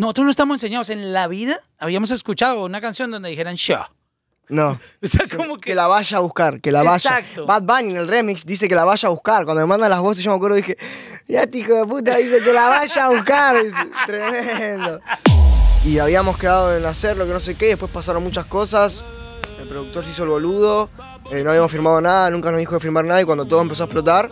nosotros no estamos enseñados. En la vida habíamos escuchado una canción donde dijeran show. No. O sea, como Que que. la vaya a buscar, que la vaya. Exacto. Bad Bunny en el remix dice que la vaya a buscar. Cuando me mandan las voces, yo me acuerdo dije, ya este hijo de puta dice que la vaya a buscar. Es tremendo. Y habíamos quedado en hacerlo, que no sé qué, después pasaron muchas cosas. El productor se hizo el boludo, eh, no habíamos firmado nada, nunca nos dijo de firmar nada y cuando todo empezó a explotar,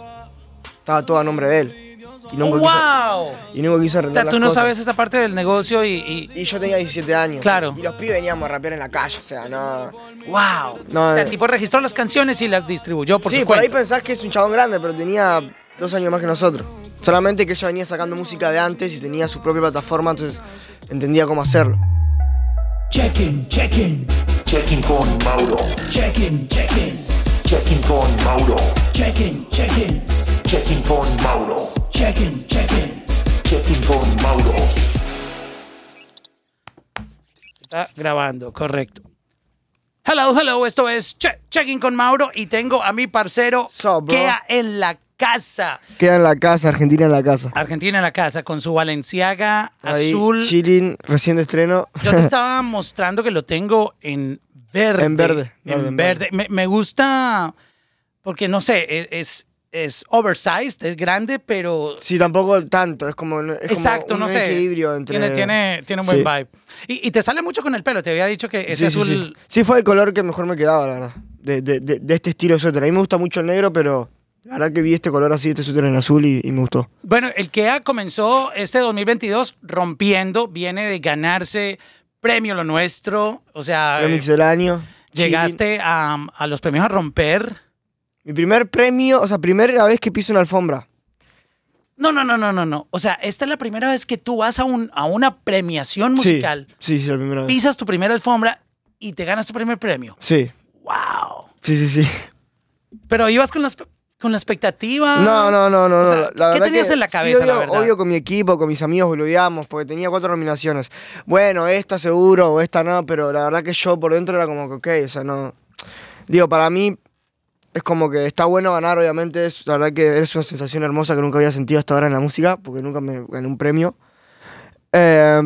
estaba todo a nombre de él. Y nunca quiso, ¡Wow! y nunca quiso O arreglar sea, tú las no cosas. sabes esa parte del negocio y. y- Y yo tenía 17 años. Claro. Y los pibes veníamos a rapear en la calle, o sea, no... ¡Wow! No, o sea, eh. el tipo registró las canciones y las distribuyó por sí, su por ahí pensás que es un chabón grande, pero tenía dos años más que nosotros. Solamente que ella venía sacando música de antes y tenía su propia plataforma, entonces entendía cómo hacerlo. Check-in, check-in, Checking con Mauro. check-in, check-in, Checking con Mauro. check-in, check-in, Checking con Mauro. Check-in, check-in. Checking con Mauro. Está grabando, correcto. Hello, hello, esto es Che- Checking con Mauro y tengo a mi parcero So. Kea en la casa. Queda en la casa, Argentina en la casa. Argentina en la casa con su Valenciaga Ahí, azul. Chilling, recién de estreno. Yo te estaba mostrando que lo tengo en verde. En verde, En verde, en verde. Me, me gusta porque, no sé, e- es, es oversized, es grande, pero... sí, tampoco tanto, es como, es como Exacto, un no sé. equilibrio entre... Tiene, tiene, tiene un buen Sí. vibe. Y, y te sale mucho con el pelo. Te había dicho que ese Sí, azul... sí. Sí, fue el color que mejor me quedaba, la verdad. De, de- de- de este estilo de suéter. A mí me gusta mucho el negro, pero la verdad que vi este color así, este suéter en azul y, y me gustó. Bueno, el KEA comenzó este 2022 rompiendo, viene de ganarse premio lo nuestro, o sea, Remix del año. llegaste a, a los premios a romper. Mi primer premio, o sea, primera vez que piso una alfombra. No, no, no, no, no, no. O sea, esta es la primera vez que tú vas a, un, a una premiación musical, Sí, sí, sí, la primera vez. pisas tu primera alfombra y te ganas tu primer premio. Sí, ¡Wow! sí, sí, sí. Pero ibas con la, espe- con la expectativa. No, no, no, no. O sea, no, la ¿qué tenías que en la sí, cabeza, la verdad? obvio con mi equipo, con mis amigos boludeamos, porque tenía cuatro nominaciones. Bueno, esta seguro o esta no, pero la verdad que yo por dentro era como que, ok, o sea, no. Digo, para mí es como que está bueno ganar, obviamente. Es, la verdad que es una sensación hermosa que nunca había sentido hasta ahora en la música, porque nunca me gané un premio. Eh,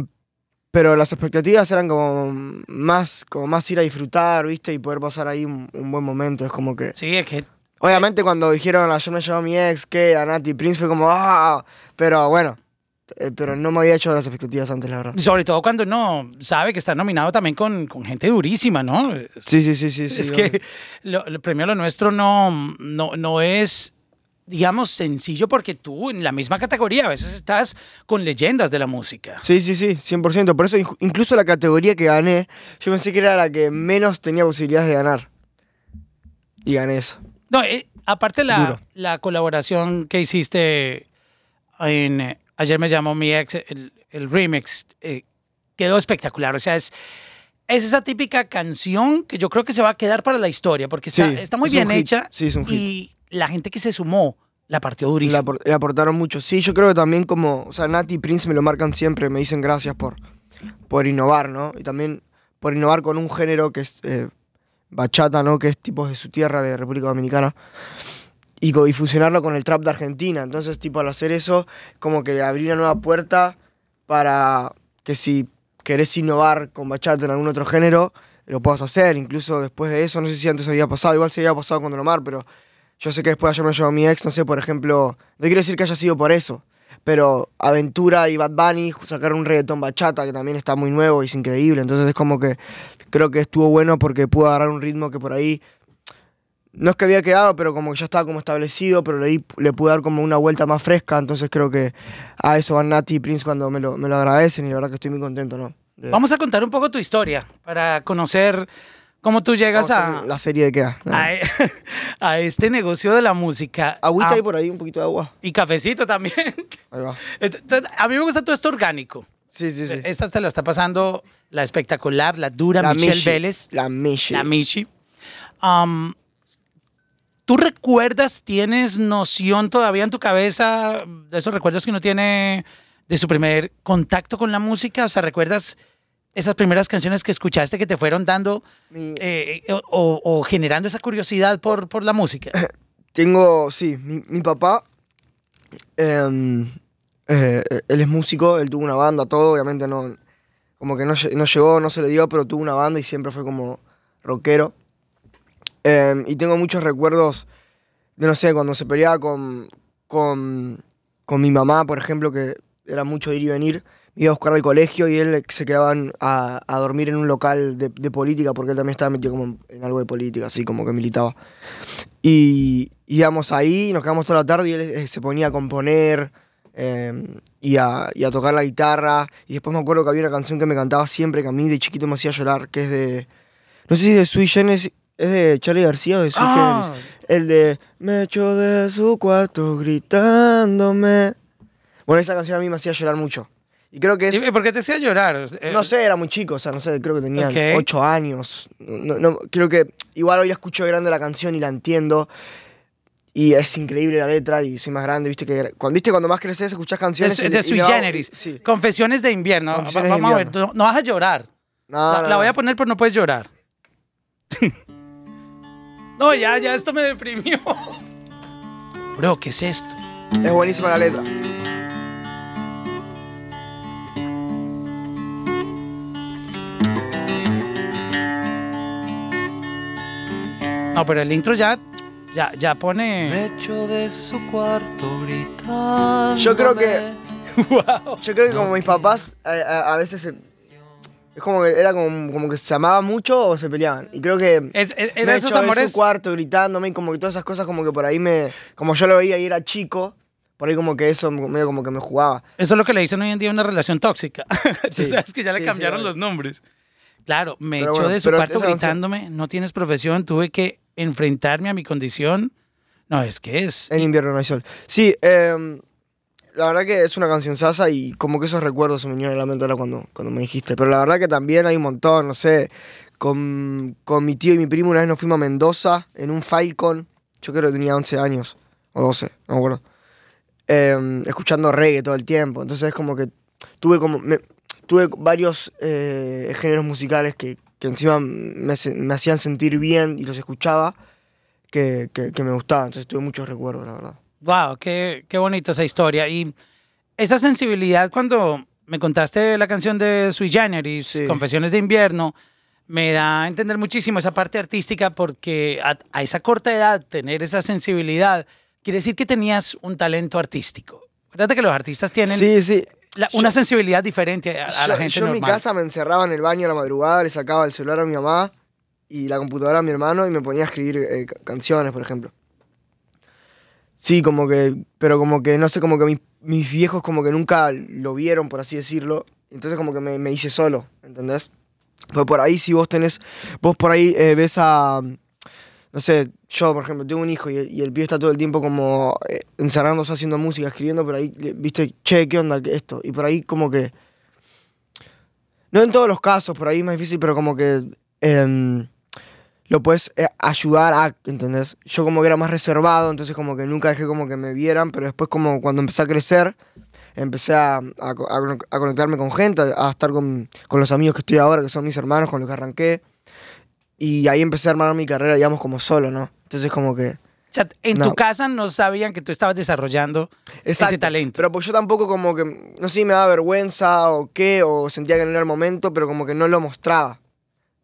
pero las expectativas eran como más, como más ir a disfrutar, ¿viste? Y poder pasar ahí un, un buen momento. Es como que. Sí, es que Obviamente cuando dijeron ayer me llamó mi ex, que a Nati Prince fue como, ah, pero bueno, pero no me había hecho las expectativas antes, la verdad. sobre todo cuando uno sabe que está nominado también con, con gente durísima, ¿no? Sí, sí, sí, sí. es que lo, el premio lo nuestro no, no, no es, digamos, sencillo porque tú en la misma categoría a veces estás con leyendas de la música. Sí, sí, sí, 100%. Por eso incluso la categoría que gané, yo pensé que era la que menos tenía posibilidades de ganar. Y gané eso. No, eh, aparte la, Duro. la colaboración que hiciste en eh, Ayer me llamó mi ex, el, el remix, eh, quedó espectacular. O sea, es, es esa típica canción que yo creo que se va a quedar para la historia porque está, Sí, está muy es bien hecha Sí, es un hit. y la gente que se sumó la partió durísimo. apor- le aportaron mucho. Sí, yo creo que también como, o sea, Nati y Prince me lo marcan siempre, me dicen gracias por, por innovar, ¿no? Y también por innovar con un género que es eh, bachata, ¿no? Que es tipo de su tierra, de República Dominicana. Y, y fusionarlo con el trap de Argentina. Entonces, tipo, al hacer eso, como que abrí una nueva puerta para que si querés innovar con bachata en algún otro género, lo puedas hacer. Incluso después de eso, no sé si antes había pasado, igual se había pasado con Don Omar, pero yo sé que después ayer me llevó mi ex, no sé, por ejemplo, no quiero decir que haya sido por eso, pero Aventura y Bad Bunny sacaron un reggaetón bachata que también está muy nuevo y es increíble, entonces es como que creo que estuvo bueno porque pudo agarrar un ritmo que por ahí no es que había quedado, pero como que ya estaba como establecido, pero le, di- le pude dar como una vuelta más fresca, entonces creo que a eso van Nati y Prince cuando me lo, me lo agradecen y la verdad que estoy muy contento, ¿no? De- Vamos a contar un poco tu historia para conocer cómo tú llegas a a, la serie de queda. ¿no? a, a este negocio de la música. Agüita Ah, ahí por ahí, un poquito de agua. Y cafecito también. Ahí va. Entonces, a mí me gusta todo esto orgánico. Sí, sí, sí. Esta te la está pasando la espectacular, la dura La Michelle Michi. Vélez. La Michi. La Michi. Um, ¿Tú recuerdas, tienes noción todavía en tu cabeza de esos recuerdos que uno tiene de su primer contacto con la música? O sea, ¿recuerdas esas primeras canciones que escuchaste que te fueron dando Mi- eh, o, generando esa curiosidad por, por la música? Tengo, sí, mi, mi papá em, Eh, él es músico, él tuvo una banda, todo, obviamente no, como que no, no llegó, no se le dio, pero tuvo una banda y siempre fue como rockero. Eh, y tengo muchos recuerdos de, no sé, cuando se peleaba con, con, con mi mamá, por ejemplo, que era mucho ir y venir, me iba a buscar al colegio y él se quedaba en- a, a dormir en un local de, de política, porque él también estaba metido como en, en algo de política, así como que militaba. Y íbamos ahí, nos quedamos toda la tarde y él eh, se ponía a componer eh, y, a, y a tocar la guitarra. Y después me acuerdo que había una canción que me cantaba siempre, que a mí de chiquito me hacía llorar, que es de... No sé si es de Sui Generis, es de Charlie García de Ah. El de Me echo de su cuarto gritándome. Bueno, esa canción a mí me hacía llorar mucho. Y creo que es... ¿Y por qué te hacía llorar? No sé, era muy chico, o sea, no sé, creo que tenía Ok. ocho años. No, no- creo que igual hoy la escucho grande la canción y la entiendo. Y es increíble la letra y soy más grande, viste que cuando viste cuando más creces escuchás canciones Es y- de Sui Generis. Sí. Confesiones de invierno. Confesiones Va- de Vamos a ver, invierno. no, no vas a llorar. No, la, la voy a poner, pero no puedes llorar. no, ya, ya, esto me deprimió. Bro, ¿qué es esto? Es buenísima la letra. No, pero el intro ya, ya, ya pone. Me echo de su cuarto gritando. Yo creo que- Yo creo que como mis papás a, a- a veces se- es como que era como, como que se amaban mucho o se peleaban. Y creo que Es, es- me esos echó de amores. su cuarto gritándome y como que todas esas cosas como que por ahí me como yo lo veía y era chico, por ahí como que eso medio como que me jugaba. Eso es lo que le dicen hoy en día una relación tóxica. Sí. sabes que ya le Sí, sí, cambiaron obvio. los nombres. Claro, me Pero echó bueno, de su cuarto gritándome, no tienes profesión, tuve que enfrentarme a mi condición. No, es que es... En invierno no hay sol. Sí, em, la verdad que es una canción sasa y como que esos recuerdos se me vinieron a la mente ahora cuando, cuando me dijiste. Pero la verdad que también hay un montón, no sé. Con, con mi tío y mi primo una vez nos fuimos a Mendoza en un Falcon. Yo creo que tenía 11 años o 12, no me acuerdo. Em, escuchando reggae todo el tiempo. Entonces es como que tuve como... tuve varios eh, géneros musicales que, que encima me hacían sentir bien y los escuchaba que, que, que me gustaban. Entonces tuve muchos recuerdos, la verdad. Wow, qué, qué bonita esa historia. Y esa sensibilidad cuando me contaste la canción de Sui Generis, Sí. Confesiones de invierno, me da a entender muchísimo esa parte artística porque a, a esa corta edad tener esa sensibilidad quiere decir que tenías un talento artístico. Fíjate que los artistas tienen Sí, sí. la- una sensibilidad diferente a, a la yo, gente yo en mi casa me encerraba en el baño a la madrugada, le sacaba el celular a mi mamá y la computadora a mi hermano y me ponía a escribir eh, ca- canciones, por ejemplo. Sí, como que, pero como que, no sé, como que mis, mis viejos como que nunca lo vieron, por así decirlo. Entonces como que me, me hice solo, ¿entendés? Pues por ahí si vos tenés, vos por ahí eh, ves a, no sé, yo por ejemplo tengo un hijo y el, pibe está todo el tiempo como eh, encerrándose haciendo música, escribiendo, pero ahí, viste, che, ¿qué onda esto? Y por ahí como que, no en todos los casos, por ahí es más difícil, pero como que em, lo puedes eh, ayudar a, ¿entendés? Yo como que era más reservado, entonces como que nunca dejé como que me vieran, pero después como cuando empecé a crecer, empecé a, a co- a conec- a conectarme con gente, a estar con, con los amigos que estoy ahora, que son mis hermanos, con los que arranqué. Y ahí empecé a armar mi carrera, digamos, como solo, ¿no? Entonces como que... O sea, en No. tu casa no sabían que tú estabas desarrollando ese talento. Pero pues yo tampoco como que, no sé si me daba vergüenza o qué, o sentía que no era el momento, pero como que no lo mostraba.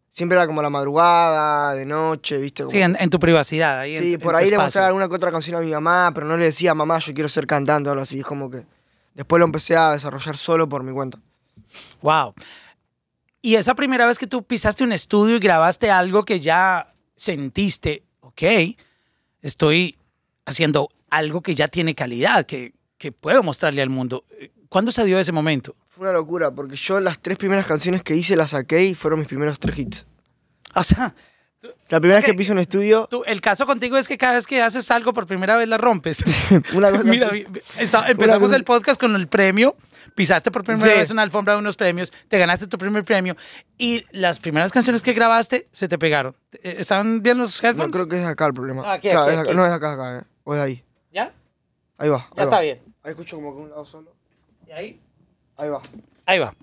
Siempre era como la madrugada, de noche, ¿viste? Como- sí, en, en tu privacidad. Ahí en- Sí, en por tu ahí le mostraba alguna que otra canción a mi mamá, pero no le decía, mamá, yo quiero ser cantante o algo así. Es como que después lo empecé a desarrollar solo por mi cuenta. Wow. Y esa primera vez que tú pisaste un estudio y grabaste algo que ya sentiste, ok, estoy haciendo algo que ya tiene calidad, que, que puedo mostrarle al mundo. ¿Cuándo se dio ese momento? Fue una locura, porque yo las tres primeras canciones que hice las saqué y fueron mis primeros tres hits. O sea, La primera vez que piso un estudio, tú- el caso contigo es que cada vez que haces algo por primera vez la rompes. una cosa Mira, está- empezamos cosa- el podcast con el premio. Pisaste por primera Sí. vez una alfombra de unos premios, te ganaste tu primer premio y las primeras canciones que grabaste se te pegaron. Eh, ¿Están bien los headphones? No, creo que es acá el problema. Ah, aquí, O sea, aquí, es acá- aquí. No es acá, acá, eh. O es ahí. ¿Ya? Ahí va. Ya ahí está va. bien. Ahí escucho como que un lado solo. ¿Y ahí? Ahí va. Ahí va.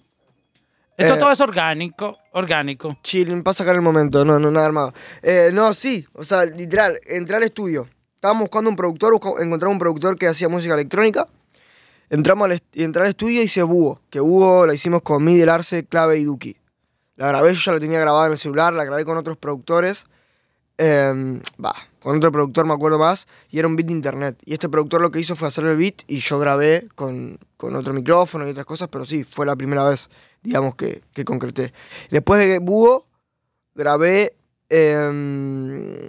Esto Eh, todo es orgánico, orgánico. Chill, pasa acá en el momento, no, no, nada armado. Eh, no, sí, o sea, literal, entré al estudio. Estábamos buscando un productor, encontramos un productor que hacía música electrónica. entramos al, est- y entré al estudio y hice Búho, que Búho la hicimos con Miguel Arce, Clave y Duki. La grabé, yo ya la tenía grabada en el celular, la grabé con otros productores. em, Va, con otro productor me acuerdo más, y era un beat de internet. Y este productor lo que hizo fue hacer el beat y yo grabé con, con otro micrófono y otras cosas, pero sí, fue la primera vez, digamos, que, que concreté. Después de Búho, grabé. em,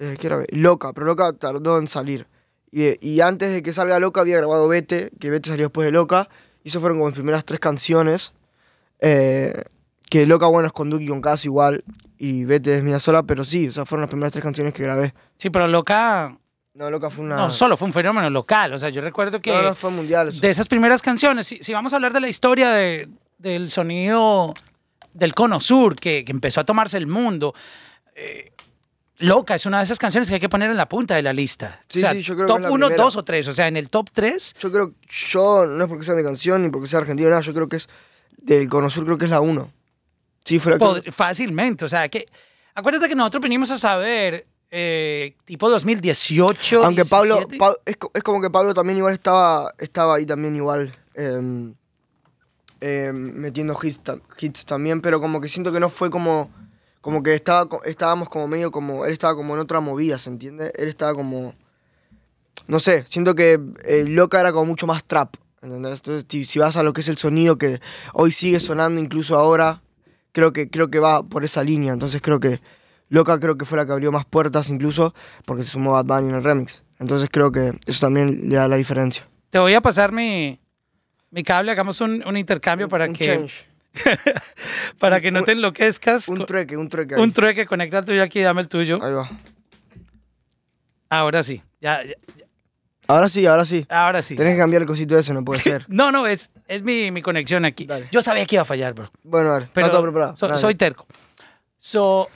eh, ¿Qué grabé? Loca, pero Loca tardó en salir. Y, antes de que salga Loca había grabado Vete, que Vete salió después de Loca. Y eso fueron como mis primeras tres canciones. eh, que Loca Bueno es con Duki, con Caso igual. Y Vete es mía sola, pero sí, o sea, fueron las primeras tres canciones que grabé. Sí, pero Loca. No, Loca fue una. No, solo fue un fenómeno local. O sea, yo recuerdo que. No, no fue mundial. De esas primeras canciones, si, vamos a hablar de la historia de, del sonido del Cono Sur, que, empezó a tomarse el mundo. Eh, Loca es una de esas canciones que hay que poner en la punta de la lista. Sí, sí, yo creo top que Top 1, 2 o 3, o sea, en el top 3. Yo creo, yo, no es porque sea mi canción ni porque sea argentino, nada, yo creo que es del Cono Sur, creo que es la 1. Cifra que... Fácilmente, o sea, que... Acuérdate que nosotros venimos a saber eh, tipo 2018. Aunque 17. Pablo, Pablo es, es, como que Pablo también igual estaba, estaba ahí también igual eh, eh, metiendo hits, hits, también, pero como que siento que no fue como, como que estaba, estábamos como medio como, él estaba como en otra movida, ¿se entiende? Él estaba como, no sé, siento que eh, Loca era como mucho más trap, ¿entendés? Entonces si vas a lo que es el sonido que hoy sigue sonando incluso ahora, creo que, creo que va por esa línea, entonces creo que Loca creo que fue la que abrió más puertas incluso porque se sumó Bad Bunny en el remix. Entonces creo que eso también le da la diferencia. Te voy a pasar mi, mi cable, hagamos un, un intercambio para un que, change, para que no te enloquezcas. un trueque, un trueque. ahí. Un trueque, conecta el tuyo aquí, dame el tuyo. Ahí va. Ahora sí, ya, ya- Ahora sí, ahora sí. ahora sí. Tenés que cambiar el cosito ese, no puede ser. No, no, es, es mi, mi conexión aquí. Dale. Yo sabía que iba a fallar, bro. Bueno, dale. Pero Está todo preparado. so- soy terco. So,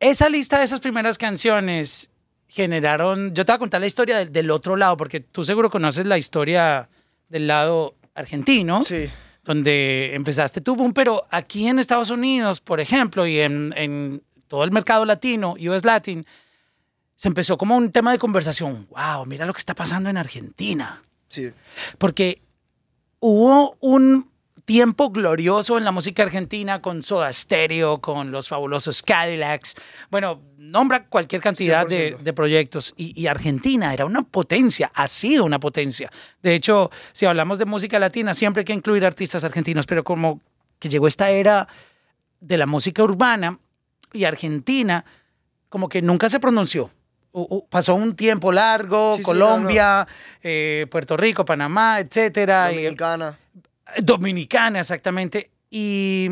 esa lista de esas primeras canciones generaron. Yo te voy a contar la historia del, del otro lado, porque tú seguro conoces la historia del lado argentino. Sí. donde empezaste tu boom, pero aquí en Estados Unidos, por ejemplo, y en, en todo el mercado latino, US Latin, se empezó como un tema de conversación. Wow, mira lo que está pasando en Argentina. Sí. Porque hubo un tiempo glorioso en la música argentina con Soda Stereo, con los fabulosos Cadillacs. Bueno, nombra cualquier cantidad de, 100%. de proyectos. Y, y Argentina era una potencia, ha sido una potencia. De hecho, si hablamos de música latina, siempre hay que incluir artistas argentinos, pero como que llegó esta era de la música urbana y Argentina como que nunca se pronunció. Pasó un tiempo largo, Sí, sí, Colombia, eh, Puerto Rico, Panamá, etcétera. y- Dominicana. Dominicana, exactamente. Y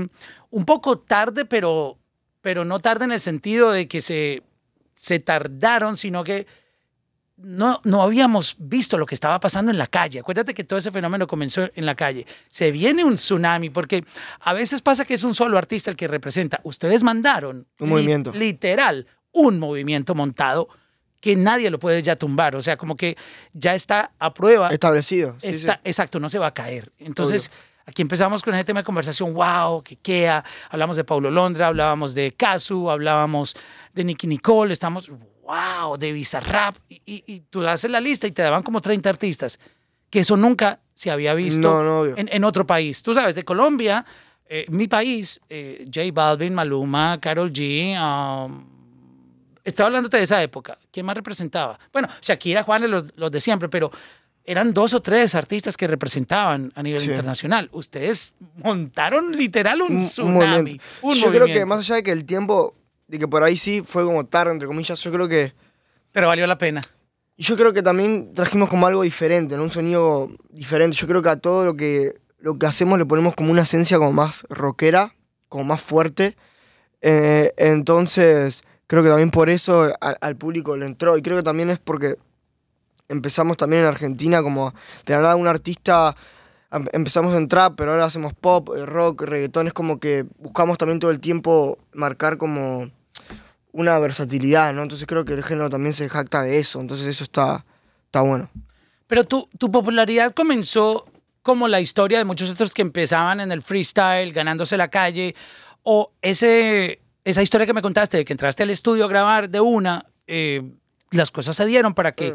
un poco tarde, pero, pero no tarde en el sentido de que se, se tardaron, sino que no, no habíamos visto lo que estaba pasando en la calle. Acuérdate que todo ese fenómeno comenzó en la calle. Se viene un tsunami, porque a veces pasa que es un solo artista el que representa. Ustedes mandaron Un movimiento. literal un movimiento montado que nadie lo puede ya tumbar. O sea, como que ya está a prueba Establecido. Sí, Está- sí. Exacto, no se va a caer. Entonces, aquí empezamos con ese tema de conversación, wow, que quea. Hablamos de Paulo Londra, hablábamos de Casu, hablábamos de Nicky Nicole, estamos, wow, de Bizarrap. Y, y, y tú haces la lista y te daban como 30 artistas, que eso nunca se había visto No, no, obvio. en, en otro país. Tú sabes, de Colombia, eh, mi país, eh, J Balvin, Maluma, Carol G, um, estaba hablándote de esa época. ¿Quién más representaba? Bueno, Shakira, Juanes, los, los de siempre, pero eran dos o tres artistas que representaban a nivel Sí. internacional. Ustedes montaron literal un Un- un tsunami. movimiento. un Yo creo que movimiento. más allá de que el tiempo, de que por ahí sí fue como tarde, entre comillas, yo creo que Pero valió la pena. Y yo creo que también trajimos como algo diferente, ¿no? Un sonido diferente. Yo creo que a todo lo que, lo que hacemos le ponemos como una esencia como más rockera, como más fuerte. Eh, entonces, creo que también por eso al público le entró. Y creo que también es porque empezamos también en Argentina como de la nada un artista... em- Empezamos en trap, pero ahora hacemos pop, eh, rock, reggaetón. Es como que buscamos también todo el tiempo marcar como una versatilidad, ¿no? Entonces creo que el género también se jacta de eso, entonces eso está, está bueno. Pero tu, tu popularidad comenzó como la historia de muchos otros que empezaban en el freestyle, ganándose la calle, o ese, esa historia que me contaste de que entraste al estudio a grabar de una, eh, las cosas se dieron para que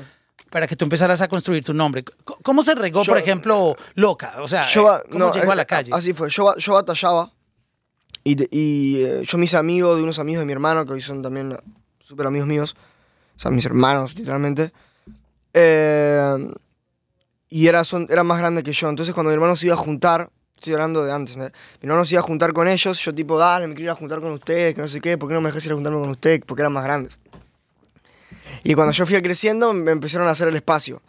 para que tú empezaras a construir tu nombre. ¿Cómo se regó, Yo- por ejemplo, Loca? O sea, Yo ¿cómo no, llegó a eh, la calle? Así fue. Yo, yo batallaba y, y, eh, yo me hice amigo de unos amigos de mi hermano, que hoy son también súper amigos míos. O sea, mis hermanos, literalmente. Eh, y era, son, eran más grandes que yo. Entonces, cuando mi hermano se iba a juntar, estoy hablando de antes, ¿no? mi hermano se iba a juntar con ellos, yo tipo, dale, me quiero ir a juntar con ustedes, que no sé qué, ¿por qué no me dejas ir a juntarme con ustedes? Porque eran más grandes. Y cuando yo fui creciendo, me empezaron a hacer el espacio.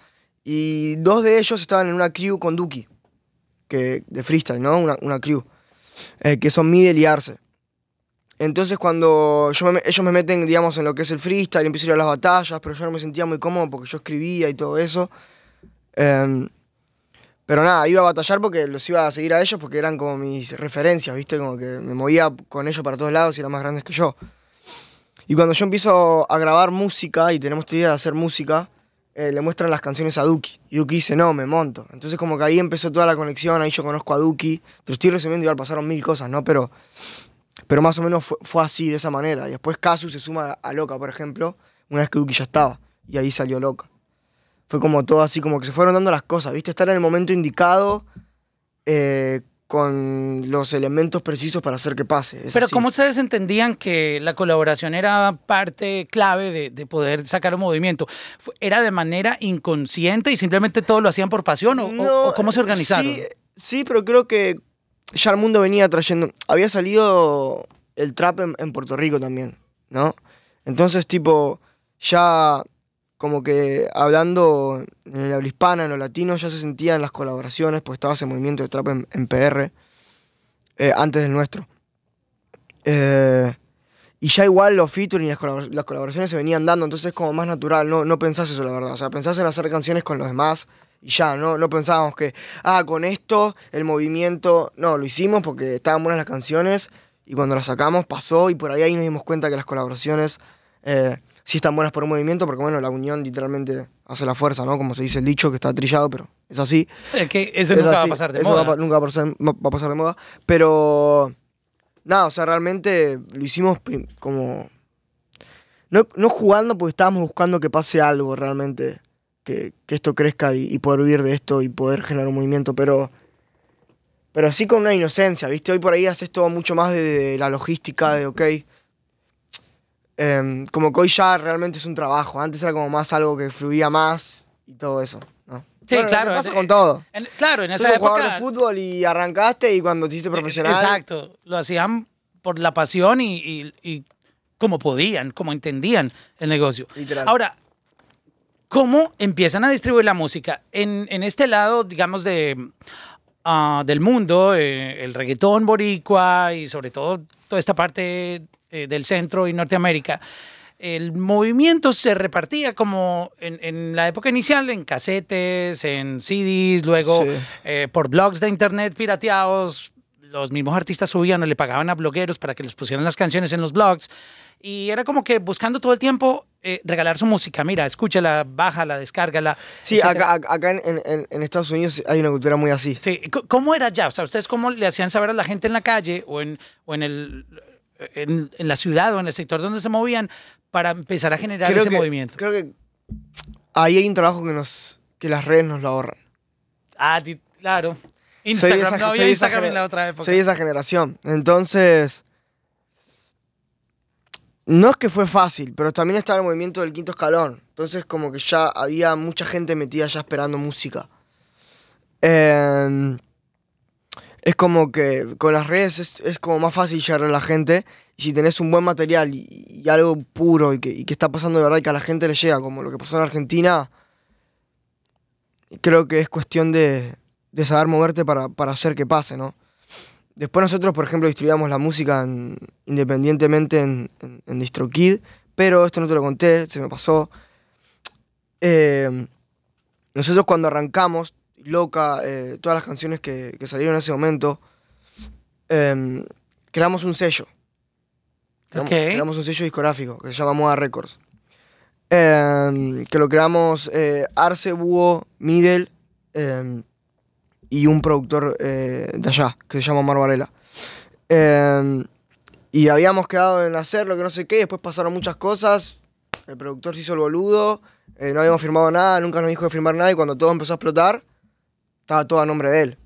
Y dos de ellos estaban en una crew con Duki, que, de freestyle, ¿no? Una, una crew, eh, que son Miguel y Arce. Entonces cuando yo me- ellos me meten, digamos, en lo que es el freestyle, empiezo a ir a las batallas, pero yo no me sentía muy cómodo porque yo escribía y todo eso. Em, pero nada, iba a batallar porque los iba a seguir a ellos porque eran como mis referencias, ¿viste? Como que me movía con ellos para todos lados y eran más grandes que yo. Y cuando yo empiezo a grabar música y tenemos esta idea de hacer música, eh, le muestran las canciones a Duki. Y Duki dice, no, me monto. Entonces como que ahí empezó toda la conexión, ahí yo conozco a Duki. Te lo estoy resumiendo, igual pasaron mil cosas, ¿no? Pero, pero más o menos fue, así, de esa manera. Y después Casu se suma a Loca, por ejemplo, una vez que Duki ya estaba. Y ahí salió Loca. Fue como todo así, como que se fueron dando las cosas, ¿viste? Estar en el momento indicado eh, con los elementos precisos para hacer que pase. Es Pero así. ¿cómo ustedes entendían que la colaboración era parte clave de, de poder sacar un movimiento? ¿Era de manera inconsciente y simplemente todo lo hacían por pasión o, o- No, o cómo se organizaron? Sí, sí, pero creo que ya el mundo venía trayendo. Había salido el trap en, en Puerto Rico también, ¿no? Entonces, tipo, ya como que hablando en el habla hispana, en lo latino, ya se sentían las colaboraciones, pues estaba ese movimiento de trap en, PR eh, antes del nuestro. Eh, y ya igual los featuring y las, las colaboraciones se venían dando, entonces es como más natural, no, no pensás eso, la verdad. O sea, pensás en hacer canciones con los demás y ya, no, no pensábamos que, ah, con esto, el movimiento. No, lo hicimos porque estaban buenas las canciones y cuando las sacamos pasó y por ahí, ahí nos dimos cuenta que las colaboraciones eh, sí están buenas por un movimiento porque, bueno, la unión literalmente hace la fuerza, ¿no? Como se dice el dicho, que está trillado, pero es así. Es que ese Es nunca va a pasar de eso moda. va nunca va a, pasar, va a pasar de moda. Pero. Nada, o sea, realmente lo hicimos como. No, no jugando porque estábamos buscando que pase algo realmente. Que, que esto crezca y, y poder vivir de esto y poder generar un movimiento, pero. Pero sí con una inocencia, ¿viste? Hoy por ahí haces todo mucho más de, de la logística, de ok. Em, como que hoy ya realmente es un trabajo. Antes era como más algo que fluía más y todo eso, ¿no? Sí, Bueno, claro. pasa es- con todo. en- claro, en Sos esa un jugador época. de fútbol y arrancaste y cuando te hiciste profesional. Exacto. Lo hacían por la pasión y, y- y como podían, como entendían el negocio. Literal. Ahora, ¿cómo empiezan a distribuir la música? En, en este lado, digamos, de, ah, del mundo, eh, el reggaetón boricua y sobre todo toda esta parte eh, del centro y Norteamérica, el movimiento se repartía como en, en la época inicial en casetes, en CDs, luego Sí. eh, por blogs de internet pirateados. Los mismos artistas subían o le pagaban a blogueros para que les pusieran las canciones en los blogs. Y era como que buscando todo el tiempo eh, regalar su música. Mira, escúchala, bájala, descárgala. Sí, etcétera. acá, acá en, en- en Estados Unidos hay una cultura muy así. Sí, ¿cómo era ya? O sea, ¿ustedes cómo le hacían saber a la gente en la calle o en, o en, el, en, en la ciudad o en el sector donde se movían para empezar a generar ese que, movimiento? Creo que ahí hay un trabajo que nos que las redes nos lo ahorran. Ah, claro. Instagram, esa- no había Instagram en la otra época. Soy esa generación. Entonces, no es que fue fácil, pero también estaba el movimiento del quinto escalón. Entonces, como que ya había mucha gente metida ya esperando música. Eh, es como que con las redes es, es como más fácil llegar a la gente. Y si tenés un buen material y, algo puro y que, está pasando de verdad y que a la gente le llega, como lo que pasó en Argentina, creo que es cuestión de, de saber moverte para, para hacer que pase, ¿no? Después nosotros, por ejemplo, distribuíamos la música en- independientemente en, en, en DistroKid, pero esto no te lo conté, se me pasó. Eh, nosotros cuando arrancamos, Loca, eh, todas las canciones que, que salieron en ese momento, eh, creamos un sello. Creamos, un sello discográfico que se llama Moda Records. Eh, que lo creamos eh, Arce, Búho, Middle eh, y un productor eh, de allá, que se llama Omar Varela. Y habíamos quedado en hacerlo, que no sé qué, después pasaron muchas cosas, el productor se hizo el boludo, no habíamos firmado nada, nunca nos dijo de firmar nada y cuando todo empezó a explotar, estaba todo a nombre de él.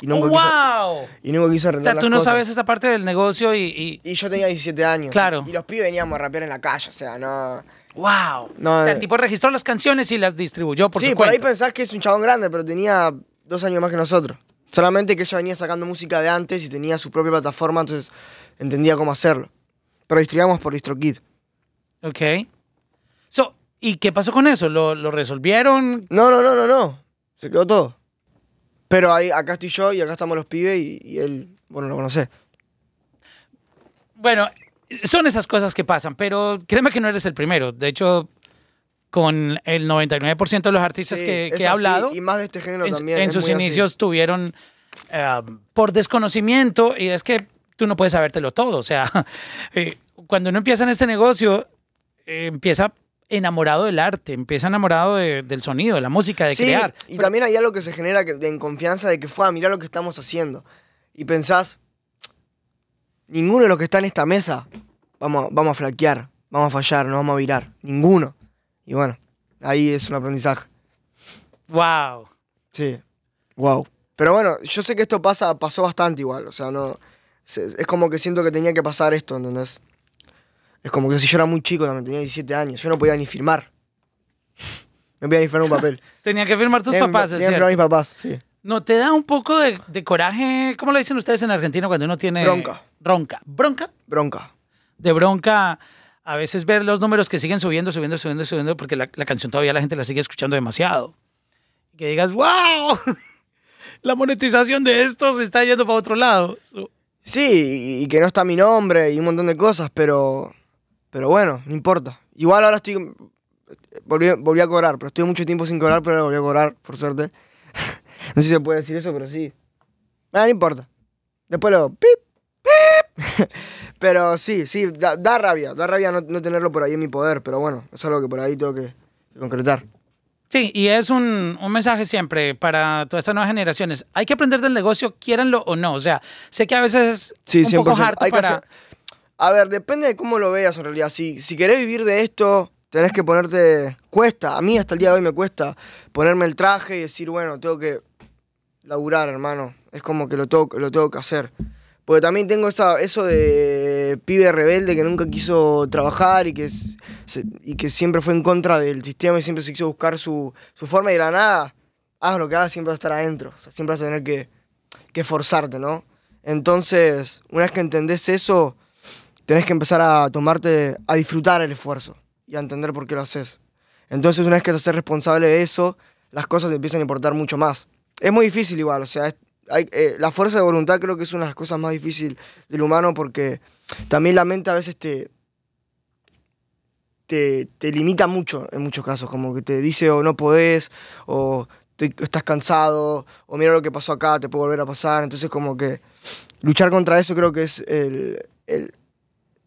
Y nunca, quiso, ¡Wow! y nunca quiso O arreglar sea, tú no cosas. sabes esa parte del negocio y. y- Y yo tenía 17 años. Claro. Y los pibes veníamos a rapear en la calle, o sea, no... ¡Wow! No, o sea, eh. el tipo registró las canciones y las distribuyó por sí, su por ahí pensás que es un chabón grande, pero tenía dos años más que nosotros. Solamente que ella venía sacando música de antes y tenía su propia plataforma, entonces entendía cómo hacerlo. Pero distribuíamos por DistroKid. Ok. So, ¿Y qué pasó con eso? ¿Lo, lo resolvieron? No, no, no, no, no. Se quedó todo. Pero ahí, acá estoy yo y acá estamos los pibes y, y él, bueno, lo conoce. Bueno, son esas cosas que pasan, pero créeme que no eres el primero. De hecho, con el 99% de los artistas Sí, que, que he hablado, Y más de este género en, también. en sus así. inicios tuvieron eh, por desconocimiento y es que tú no puedes sabértelo todo. O sea, eh, cuando uno empieza en este negocio, eh, empieza enamorado del arte, empieza enamorado de- del sonido, de la música, de Sí, crear. y también hay algo que se genera que, de en confianza de que fue a mirar lo que estamos haciendo. Y pensás, ninguno de los que está en esta mesa vamos, vamos a flaquear, vamos a fallar, no vamos a virar. Ninguno. Y bueno, ahí es un aprendizaje. Wow. Sí. Wow. Pero bueno, yo sé que esto pasa, pasó bastante igual. O sea, no. Es como que siento que tenía que pasar esto, ¿entendés? Es como que si yo era muy chico también, tenía 17 años, yo no podía ni firmar. No podía ni firmar un papel. Tenía que firmar tus Tenía papás, tenía que firmar mis papás, sí. ¿No te da un poco de, de coraje? ¿Cómo lo dicen ustedes en Argentina cuando uno tiene... Bronca. Bronca. ¿Bronca? Bronca. De bronca. A veces ver los números que siguen subiendo, subiendo, subiendo, subiendo, porque la, la canción todavía la gente la sigue escuchando demasiado. Que digas, wow, la monetización de esto se está yendo para otro lado. Sí, y que no está mi nombre y un montón de cosas, pero. Pero bueno, no importa. Igual ahora estoy. Volví, volví a cobrar, pero estuve mucho tiempo sin cobrar, pero volví a cobrar, por suerte. no sé si se puede decir eso, pero sí. Ah, no importa. Después lo. Pip, pip. pero sí, sí, da, da rabia. Da rabia no, no tenerlo por ahí en mi poder, pero bueno, es algo que por ahí tengo que, que concretar. Sí, y es un, un mensaje siempre para todas estas nuevas generaciones. Hay que aprender del negocio, quieranlo o no. O sea, sé que a veces Sí, es un poco 100%. harto Hay que para... hacer- A ver, depende de cómo lo veas en realidad. Si, si querés vivir de esto, tenés que ponerte... Cuesta, a mí hasta el día de hoy me cuesta ponerme el traje y decir, bueno, tengo que laburar, hermano. Es como que lo tengo, lo tengo que hacer. Porque también tengo esa, eso de pibe rebelde que nunca quiso trabajar y que, y que siempre fue en contra del sistema y siempre se quiso buscar su, su forma y de la nada, haz lo que hagas, siempre vas a estar adentro. Siempre vas a tener que, que esforzarte, ¿no? Entonces, una vez que entendés eso, tenés que empezar a tomarte, a disfrutar el esfuerzo y a entender por qué lo haces. Entonces, una vez que te haces responsable de eso, las cosas te empiezan a importar mucho más. Es muy difícil igual, o sea, eh, la fuerza de voluntad creo que es una de las cosas más difíciles del humano porque también la mente a veces te, te, te limita mucho en muchos casos, como que te dice o no podés, o estoy- estás cansado, o mira lo que pasó acá, te puede volver a pasar. Entonces como que luchar contra eso creo que es el-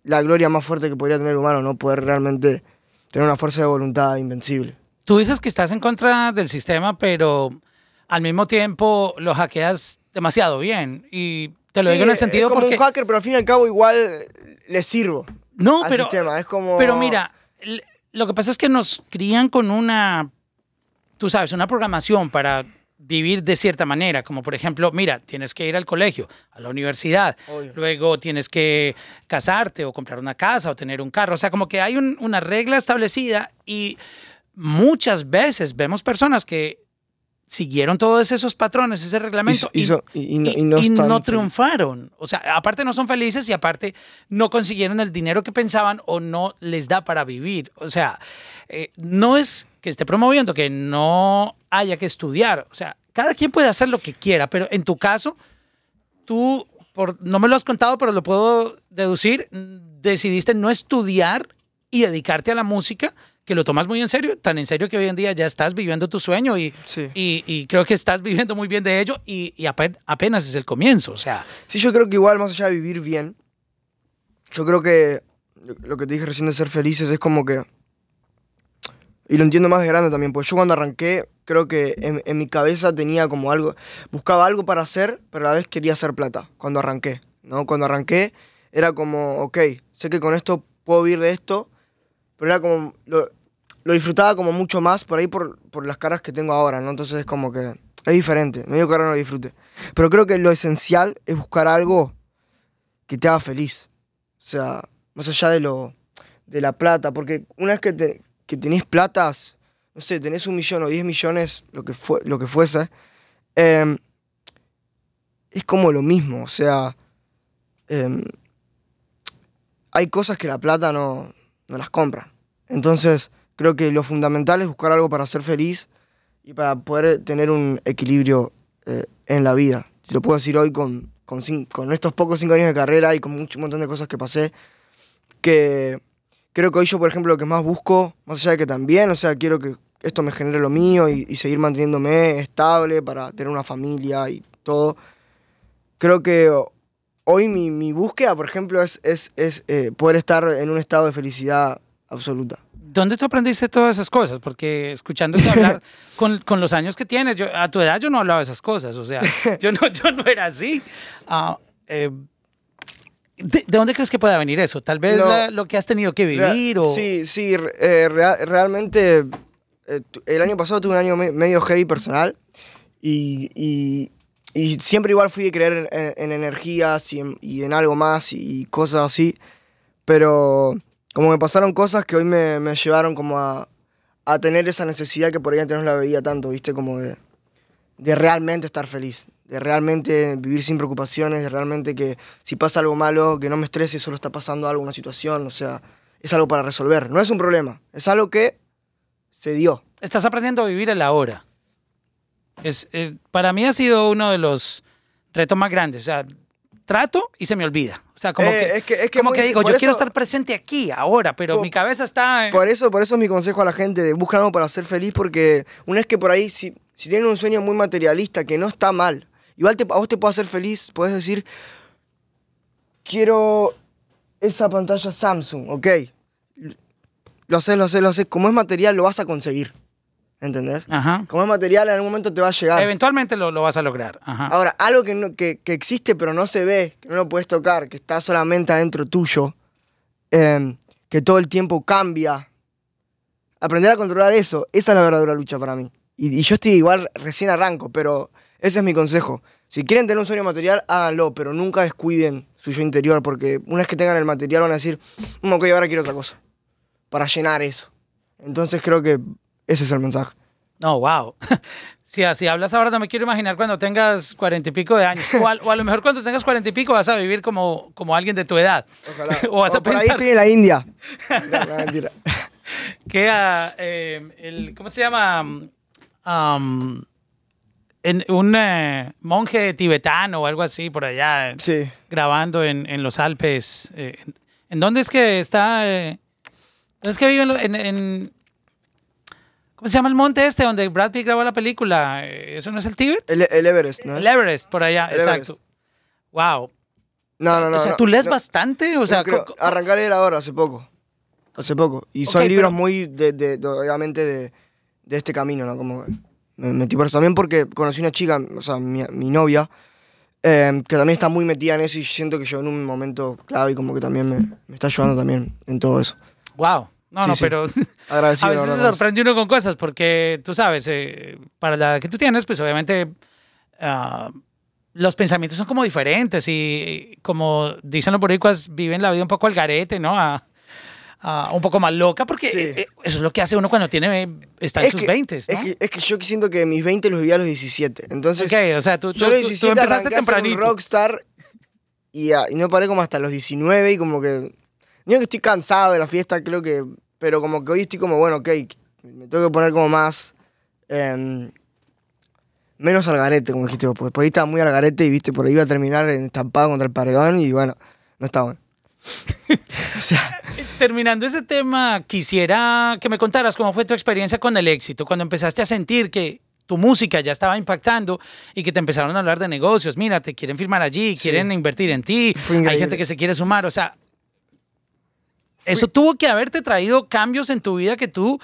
la gloria más fuerte que podría tener el humano, ¿no? Poder realmente tener una fuerza de voluntad invencible. Tú dices que estás en contra del sistema, pero al mismo tiempo lo hackeas demasiado bien. Y te lo Sí, digo en el sentido es como porque... un hacker, pero al fin y al cabo igual le sirvo No, al pero, sistema. Es como... pero mira, lo que pasa es que nos crían con una, tú sabes, una programación para vivir de cierta manera, como por ejemplo, mira, tienes que ir al colegio, a la universidad, Obvio. luego tienes que casarte o comprar una casa o tener un carro, o sea, como que hay un- una regla establecida y muchas veces vemos personas que siguieron todos esos patrones, ese reglamento y, y no, y no y no triunfaron. O sea, aparte no son felices y aparte no consiguieron el dinero que pensaban o no les da para vivir. O sea, eh, no es que esté promoviendo que no haya que estudiar. O sea, cada quien puede hacer lo que quiera, pero en tu caso, tú, por, no me lo has contado, pero lo puedo deducir, decidiste no estudiar y dedicarte a la música, que lo tomas muy en serio, tan en serio que hoy en día ya estás viviendo tu sueño y, Sí. y, y creo que estás viviendo muy bien de ello y, y ape- apenas es el comienzo. O sea, Sí, yo creo que igual, más allá de vivir bien, yo creo que lo- lo que te dije recién de ser felices es como que. Y lo entiendo más de grande también, porque yo cuando arranqué, creo que en, mi cabeza tenía como algo. Buscaba algo para hacer, pero a la vez quería hacer plata. Cuando arranqué, ¿no? Cuando arranqué, era como, ok, sé que con esto puedo vivir de esto, pero era como. lo- lo disfrutaba como mucho más por ahí por, por las caras que tengo ahora, ¿no? Entonces es como que es diferente. No digo que ahora no lo disfrute. Pero creo que lo esencial es buscar algo que te haga feliz. O sea, más allá de lo de la plata, porque una vez que, te- que tenés platas, no sé, tenés un millón o diez millones, lo que, fue, lo que fuese, em, es como lo mismo. O sea, em, hay cosas que la plata no, no las compra. Entonces, creo que lo fundamental es buscar algo para ser feliz y para poder tener un equilibrio eh, en la vida. Si lo puedo decir hoy con, con, con estos pocos cinco años de carrera y con un montón de cosas que pasé, que creo que hoy yo, por ejemplo, lo que más busco, más allá de que también, o sea, quiero que esto me genere lo mío y, y seguir manteniéndome estable para tener una familia y todo. Creo que hoy mi, mi búsqueda, por ejemplo, es, es, es eh, poder estar en un estado de felicidad absoluta. ¿Dónde tú aprendiste todas esas cosas? Porque escuchándote hablar con, con los años que tienes, yo, a tu edad yo no hablaba de esas cosas, o sea, yo no, yo no era así. Ah, eh, ¿de, de dónde crees que pueda venir eso? Tal vez No. la- lo que has tenido que vivir o... Sí, sí, eh, rea- realmente eh, el año pasado tuve un año me- medio heavy personal y, y- y siempre igual fui de creer en, en- en energías y en, y en algo más y cosas así, pero como me pasaron cosas que hoy me, me llevaron como a, a tener esa necesidad que por ahí antes no la veía tanto, viste, como de, de realmente estar feliz, de realmente vivir sin preocupaciones, de realmente que si pasa algo malo, que no me estrese, solo está pasando algo, una situación, o sea, es algo para resolver, no es un problema, es algo que se dio. Estás aprendiendo a vivir el ahora. Es, es- para mí ha sido uno de los retos más grandes. O sea, trato y se me olvida. O sea, como Eh, que, es que- es que como muy- que digo, yo quiero estar presente aquí, ahora, pero mi cabeza está... en- Por eso, por eso es mi consejo a la gente, de buscar algo para ser feliz, porque una vez que por ahí, si, si tienen un sueño muy materialista, que no está mal, igual te, a vos te puede hacer feliz, puedes decir, quiero esa pantalla Samsung, ok. Lo haces, lo haces, lo haces. Como es material, lo vas a conseguir. ¿Entendés? Ajá. Como es material, en algún momento te va a llegar. Eventualmente lo, lo vas a lograr. Ajá. Ahora, algo que, no- que, que existe pero no se ve, que no lo puedes tocar, que está solamente adentro tuyo, em, que todo el tiempo cambia. Aprender a controlar eso, esa es la verdadera lucha para mí. Y, y yo estoy igual, recién arranco, pero ese es mi consejo. Si quieren tener un sueño material, háganlo, pero nunca descuiden su yo interior, porque una vez que tengan el material van a decir, "Mm, ok, ahora quiero otra cosa, para llenar eso. Entonces creo que ese es el mensaje. No, wow. Si así hablas ahora, no me quiero imaginar cuando tengas cuarenta y pico de años. O a, o a lo mejor cuando tengas cuarenta y pico vas a vivir como, como alguien de tu edad. Ojalá. o vas a por ahí estoy en la India. No, no, mentira. que eh, el, ¿cómo se llama? Um, en, un eh, monje tibetano o algo así por allá, eh, Sí. grabando en, en los Alpes. eh, ¿En dónde es que está? eh, ¿Dónde es que vive? en En, ¿Cómo se llama el monte este donde Brad Pitt grabó la película? Eh, ¿Eso no es el Tíbet? El, el Everest, ¿no? El Everest, por allá, El Everest. exacto. Wow. No, no, no. o sea, ¿tú lees no, bastante? O sea, creo. arrancar a leer ahora, hace poco. Hace poco. Y son libros pero- muy, de, de- de- obviamente, de, de este camino, ¿no? Como me metí por eso. También porque conocí una chica, o sea, mi, mi novia, eh, que también está muy metida en eso y siento que yo en un momento clave y como que también me, me está ayudando también en todo eso. wow. No, Sí, no, sí. pero a veces se sorprende uno con cosas porque tú sabes, eh, para la edad que tú tienes, pues obviamente ah, los pensamientos son como diferentes y como dicen los boricuas, viven la vida un poco al garete, ¿no? A- a un poco más loca porque Sí. eh, eh, eso es lo que hace uno cuando tiene está en Es sus que- 20, Es que, es que yo siento que mis 20 los viví a los 17. Entonces, ok, o sea, tú, tú, Yo a los tú- tú 17 empezaste arranqué a tempranito. rockstar y, y no paré como hasta los 19 y como que... No que estoy cansado de la fiesta, creo que... Pero como que hoy estoy como, bueno, ok, me tengo que poner como más... em, menos al garete, como dijiste vos. Porque por ahí estaba muy al garete y, viste, por ahí iba a terminar estampado contra el paredón y bueno, no está bueno. o sea, Terminando ese tema, quisiera que me contaras cómo fue tu experiencia con el éxito, cuando empezaste a sentir que tu música ya estaba impactando y que te empezaron a hablar de negocios. Mira, te quieren firmar allí, Sí. quieren invertir en ti, hay gente que se quiere sumar. O sea, eso tuvo que haberte traído cambios en tu vida que tú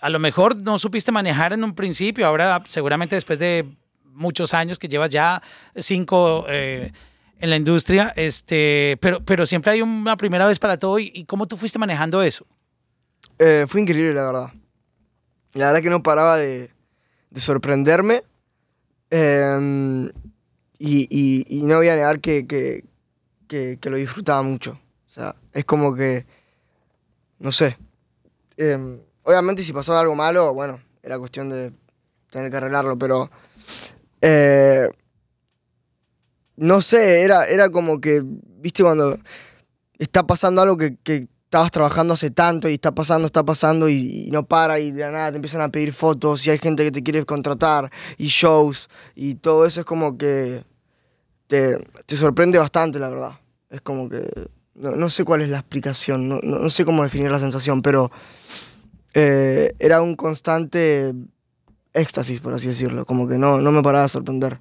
a lo mejor no supiste manejar en un principio. Ahora, seguramente después de muchos años que llevas ya cinco eh, en la industria, este, pero, pero siempre hay una primera vez para todo. ¿Y, cómo tú fuiste manejando eso? Eh, fue increíble, la verdad. La verdad que no paraba de, de sorprenderme. Eh, y, no voy a negar que, que- lo disfrutaba mucho. O sea, es como que, no sé. Eh, obviamente si pasaba algo malo, bueno, era cuestión de tener que arreglarlo, pero... no sé, era, era como que, viste, cuando está pasando algo que, que estabas trabajando hace tanto y está pasando, está pasando y, no para y de la nada te empiezan a pedir fotos y hay gente que te quiere contratar y shows y todo eso es como que te, te sorprende bastante, la verdad. Es como que, no, no sé cuál es la explicación, no, no- no sé cómo definir la sensación, pero eh, era un constante éxtasis, por así decirlo, como que no, no me paraba de sorprender.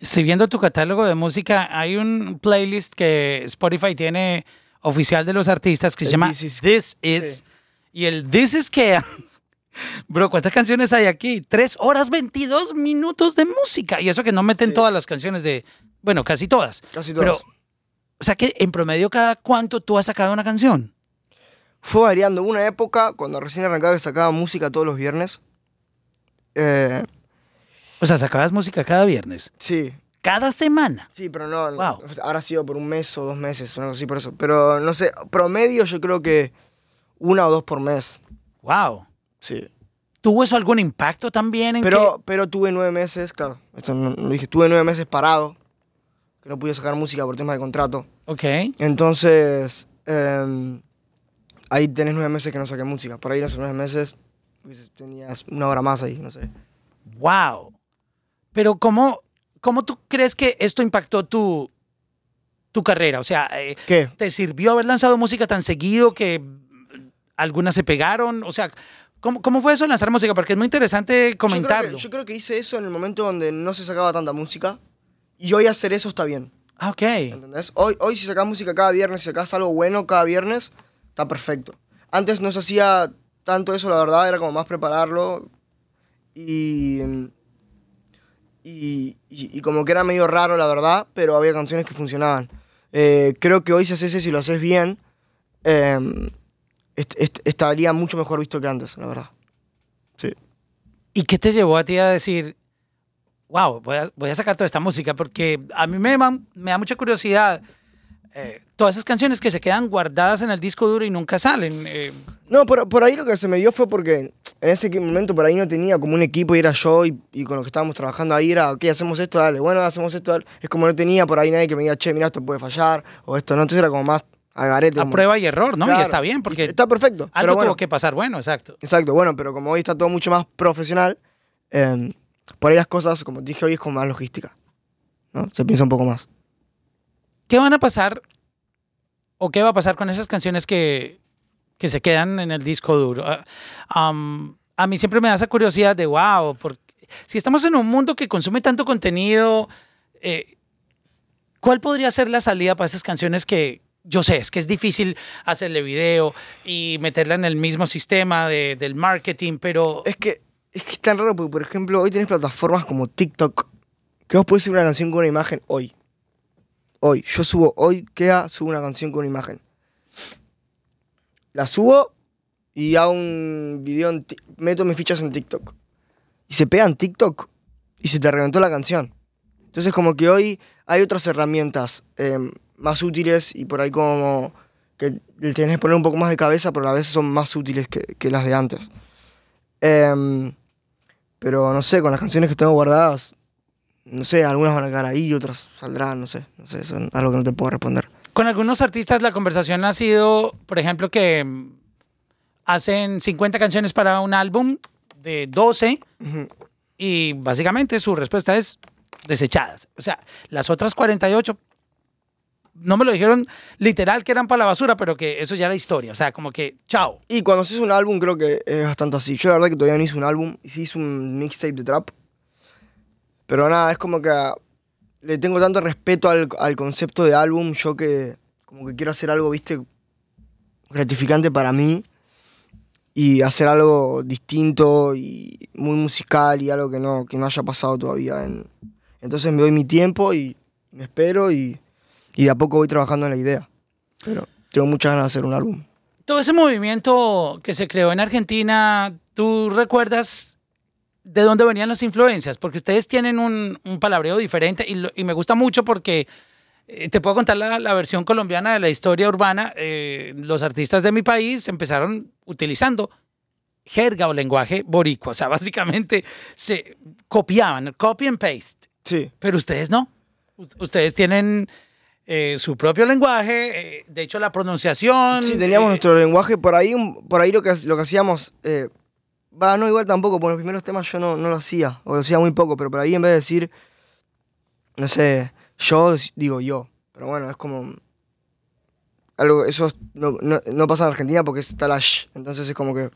Estoy viendo tu catálogo de música. Hay un playlist que Spotify tiene oficial de los artistas que se El llama This Is- This Is. sí. Y el This Is que. Bro, ¿cuántas canciones hay aquí? Tres horas 22 minutos de música. Y eso que no meten Sí. todas las canciones de. Bueno, casi todas. Casi Pero, todas. o sea que en promedio, ¿cada cuánto tú has sacado una canción? Fue variando. Una época, cuando recién arrancaba, que sacaba música todos los viernes. Eh, O sea, sacabas música cada viernes. sí, Cada semana. sí, pero no. Wow. Ahora ha sido por un mes o dos meses, una cosa así por eso. Pero no sé, promedio yo creo que una o dos por mes. Wow. Sí. ¿Tuvo eso algún impacto también en Pero, pero tuve nueve meses, claro, esto no, lo dije, tuve nueve meses parado, que no pude sacar música por temas de contrato. que. Ok. Entonces, eh, ahí tenés nueve meses que no saqué música. Por ahí, sé, nueve meses, pues, tenías una hora más ahí, no sé. Wow. Pero ¿cómo, cómo tú crees que esto impactó tu, tu carrera? O sea, eh, ¿Qué? ¿te sirvió haber lanzado música tan seguido que algunas se pegaron? O sea, ¿cómo, cómo fue eso de lanzar música? Porque es muy interesante comentarlo. Yo creo, que, yo creo que hice eso en el momento donde no se sacaba tanta música. Y hoy hacer eso está bien. Ah, ok. ¿Entendés? Hoy, hoy si sacás música cada viernes, si sacás algo bueno cada viernes, está perfecto. Antes no se hacía tanto eso, la verdad, era como más prepararlo. Y, y, y- y como que era medio raro, la verdad, pero había canciones que funcionaban. Eh, creo que hoy si haces eso y lo haces bien, eh, est- est- estaría mucho mejor visto que antes, la verdad. Sí. ¿Y qué te llevó a ti a decir, wow, voy a, voy a sacar toda esta música? Porque a mí me, me da mucha curiosidad. Eh, todas esas canciones que se quedan guardadas en el disco duro y nunca salen. eh, No, por, por ahí lo que se me dio fue porque en ese momento por ahí no tenía como un equipo y era yo y, y con los que estábamos trabajando ahí era, ok, hacemos esto, dale, bueno, hacemos esto, dale. Es como no tenía por ahí nadie que me diga, che, mira, esto puede fallar o esto, no, entonces era como más al garete. a como- prueba y error, ¿no? Y Claro, está bien, porque Está perfecto. algo pero bueno, tuvo que pasar bueno, exacto. Exacto, bueno, pero como hoy está todo mucho más profesional, eh, por ahí las cosas, como dije hoy, es como más logística. ¿no? Se piensa un poco más. ¿Qué van a pasar o qué va a pasar con esas canciones que, que se quedan en el disco duro? Am, a mí siempre me da esa curiosidad de, wow, porque si estamos en un mundo que consume tanto contenido, eh, ¿cuál podría ser la salida para esas canciones que yo sé, es que es difícil hacerle video y meterla en el mismo sistema de- del marketing, pero... Es que, es que es tan raro porque, por ejemplo, hoy tenés plataformas como TikTok que vos podés subir una canción con una imagen hoy. Hoy. Yo subo, hoy queda, subo una canción con una imagen. La subo y hago un video, en meto mis fichas en TikTok. Y se pega en TikTok y se te reventó la canción. Entonces como que hoy hay otras herramientas eh, más útiles y por ahí como que le que poner un poco más de cabeza, pero a veces son más útiles que, que las de antes. Em, pero no sé, con las canciones que tengo guardadas, no sé, algunas van a quedar ahí otras saldrán, no sé, no sé, eso es algo que no te puedo responder. Con algunos artistas la conversación ha sido, por ejemplo, que hacen 50 canciones para un álbum de 12 Ujú. y básicamente su respuesta es desechadas. O sea, las otras 48 no me lo dijeron literal que eran para la basura, pero que eso ya era historia. O sea, como que chao. Y cuando haces un álbum creo que es bastante así. Yo la verdad que todavía no hice un álbum, sí hice un mixtape de trap. Pero nada, es como que le tengo tanto respeto al, al concepto de álbum, yo que como que quiero hacer algo, viste, gratificante para mí. Y hacer algo distinto y muy musical y algo que no, que no haya pasado todavía. en- Entonces me doy mi tiempo y me espero y, y de a poco voy trabajando en la idea. Pero tengo muchas ganas de hacer un álbum. todo ese movimiento que se creó en Argentina, ¿tú recuerdas de dónde venían las influencias? Porque ustedes tienen un, un palabreo diferente y, lo- y me gusta mucho porque eh, te puedo contar la, la versión colombiana de la historia urbana. Eh, los artistas de mi país empezaron utilizando jerga o lenguaje boricua, o sea, básicamente se copiaban, copy and paste. Sí. Pero ustedes no. U- Ustedes tienen eh, su propio lenguaje, eh, de hecho la pronunciación. Sí, teníamos eh, nuestro lenguaje. Por ahí, por ahí lo, que, lo que hacíamos. Va, no, igual tampoco, por los primeros temas yo no, no lo hacía, o lo hacía muy poco, pero por ahí en vez de decir, no sé, yo, digo yo. Pero bueno, es como. Eso es- no, no- no pasa en Argentina porque está la sh, entonces es como que.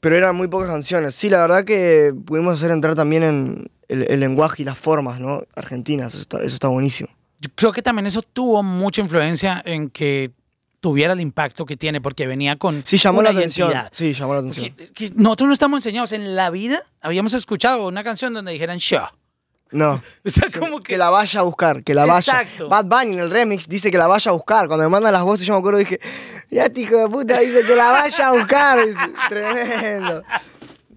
Pero eran muy pocas canciones. Sí, la verdad que pudimos hacer entrar también en el, el lenguaje y las formas, ¿no? Argentinas, eso está, eso está buenísimo. Yo creo que también eso tuvo mucha influencia en que tuviera el impacto que tiene, porque venía con Sí, llamó una la atención. identidad. Sí, llamó la atención. Que- que nosotros no estamos enseñados en la vida, habíamos escuchado una canción donde dijeran yo. No. O sea, como que que, la vaya a buscar, que la vaya. Exacto. Bad Bunny en el remix dice que la vaya a buscar. Cuando me mandan las voces, yo me acuerdo dije, ya este hijo de puta dice que la vaya a buscar. Dice, Tremendo.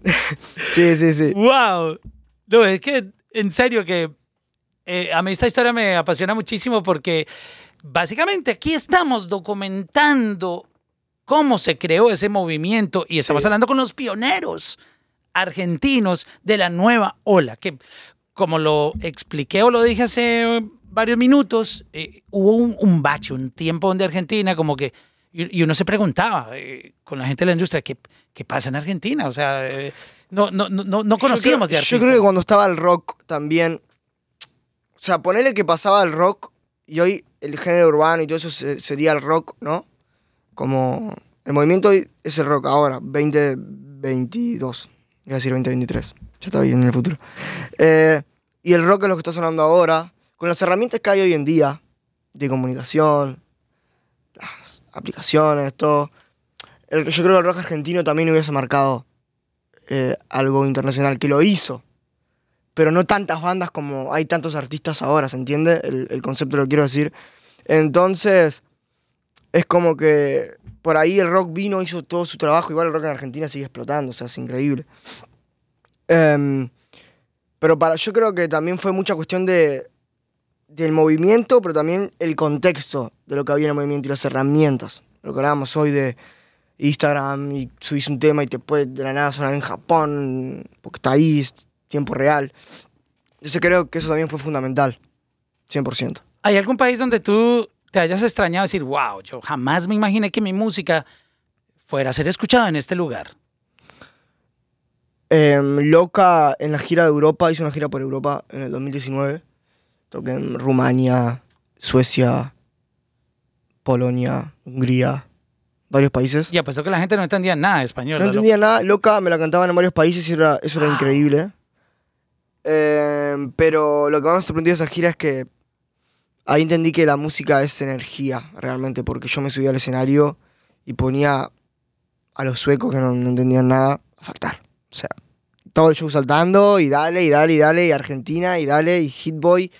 sí, sí, sí. wow. No, es que en serio que eh, a mí esta historia me apasiona muchísimo porque básicamente aquí estamos documentando cómo se creó ese movimiento y estamos Sí. hablando con los pioneros argentinos de la nueva ola, que como lo expliqué o lo dije hace varios minutos, eh, hubo un, un bache, un tiempo donde Argentina como que, y, y uno se preguntaba eh, con la gente de la industria, ¿qué, qué pasa en Argentina? O sea, eh, no, no, no, no- no conocíamos yo creo, de Yo artistas. creo que cuando estaba el rock también. O sea, ponerle que pasaba el rock y hoy el género urbano y todo eso se- sería el rock, ¿no? Como. El movimiento es el rock ahora, 2022. Iba a decir 2023. Ya está bien en el futuro. Eh, y el rock es lo que está sonando ahora. Con las herramientas que hay hoy en día de comunicación, las aplicaciones, todo. el- yo creo que el rock argentino también hubiese marcado eh, algo internacional, que lo hizo. Pero no tantas bandas como hay tantos artistas ahora, ¿se entiende? El, concepto lo quiero decir. Entonces, es como que por ahí el rock vino, hizo todo su trabajo. Igual el rock en Argentina sigue explotando, o sea, es increíble. Em, pero para, yo creo que también fue mucha cuestión de, del movimiento, pero también el contexto de lo que había en el movimiento y las herramientas. Lo que hablábamos hoy de Instagram y subís un tema y te puede de la nada sonar en Japón, porque está ahí, tiempo real. Yo creo que eso también fue fundamental, 100%. ¿Hay algún país donde tú te hayas extrañado decir, wow, yo jamás me imaginé que mi música fuera a ser escuchada en este lugar? Em, Loca en la gira de Europa, hizo una gira por Europa en el 2019. Toqué en Rumania, Suecia, Polonia, Hungría, varios países. Y apuesto que la gente no entendía nada de español. No entendía nada, Loca me la cantaban en varios países y era, eso era increíble. Em, pero lo que más me sorprendió de esa gira es que ahí entendí que la música es energía, realmente, porque yo me subía al escenario y ponía a los suecos que no, no entendían nada a saltar. O sea, todo el show saltando y dale, y dale, y dale, y Argentina, y dale, y Hitboy.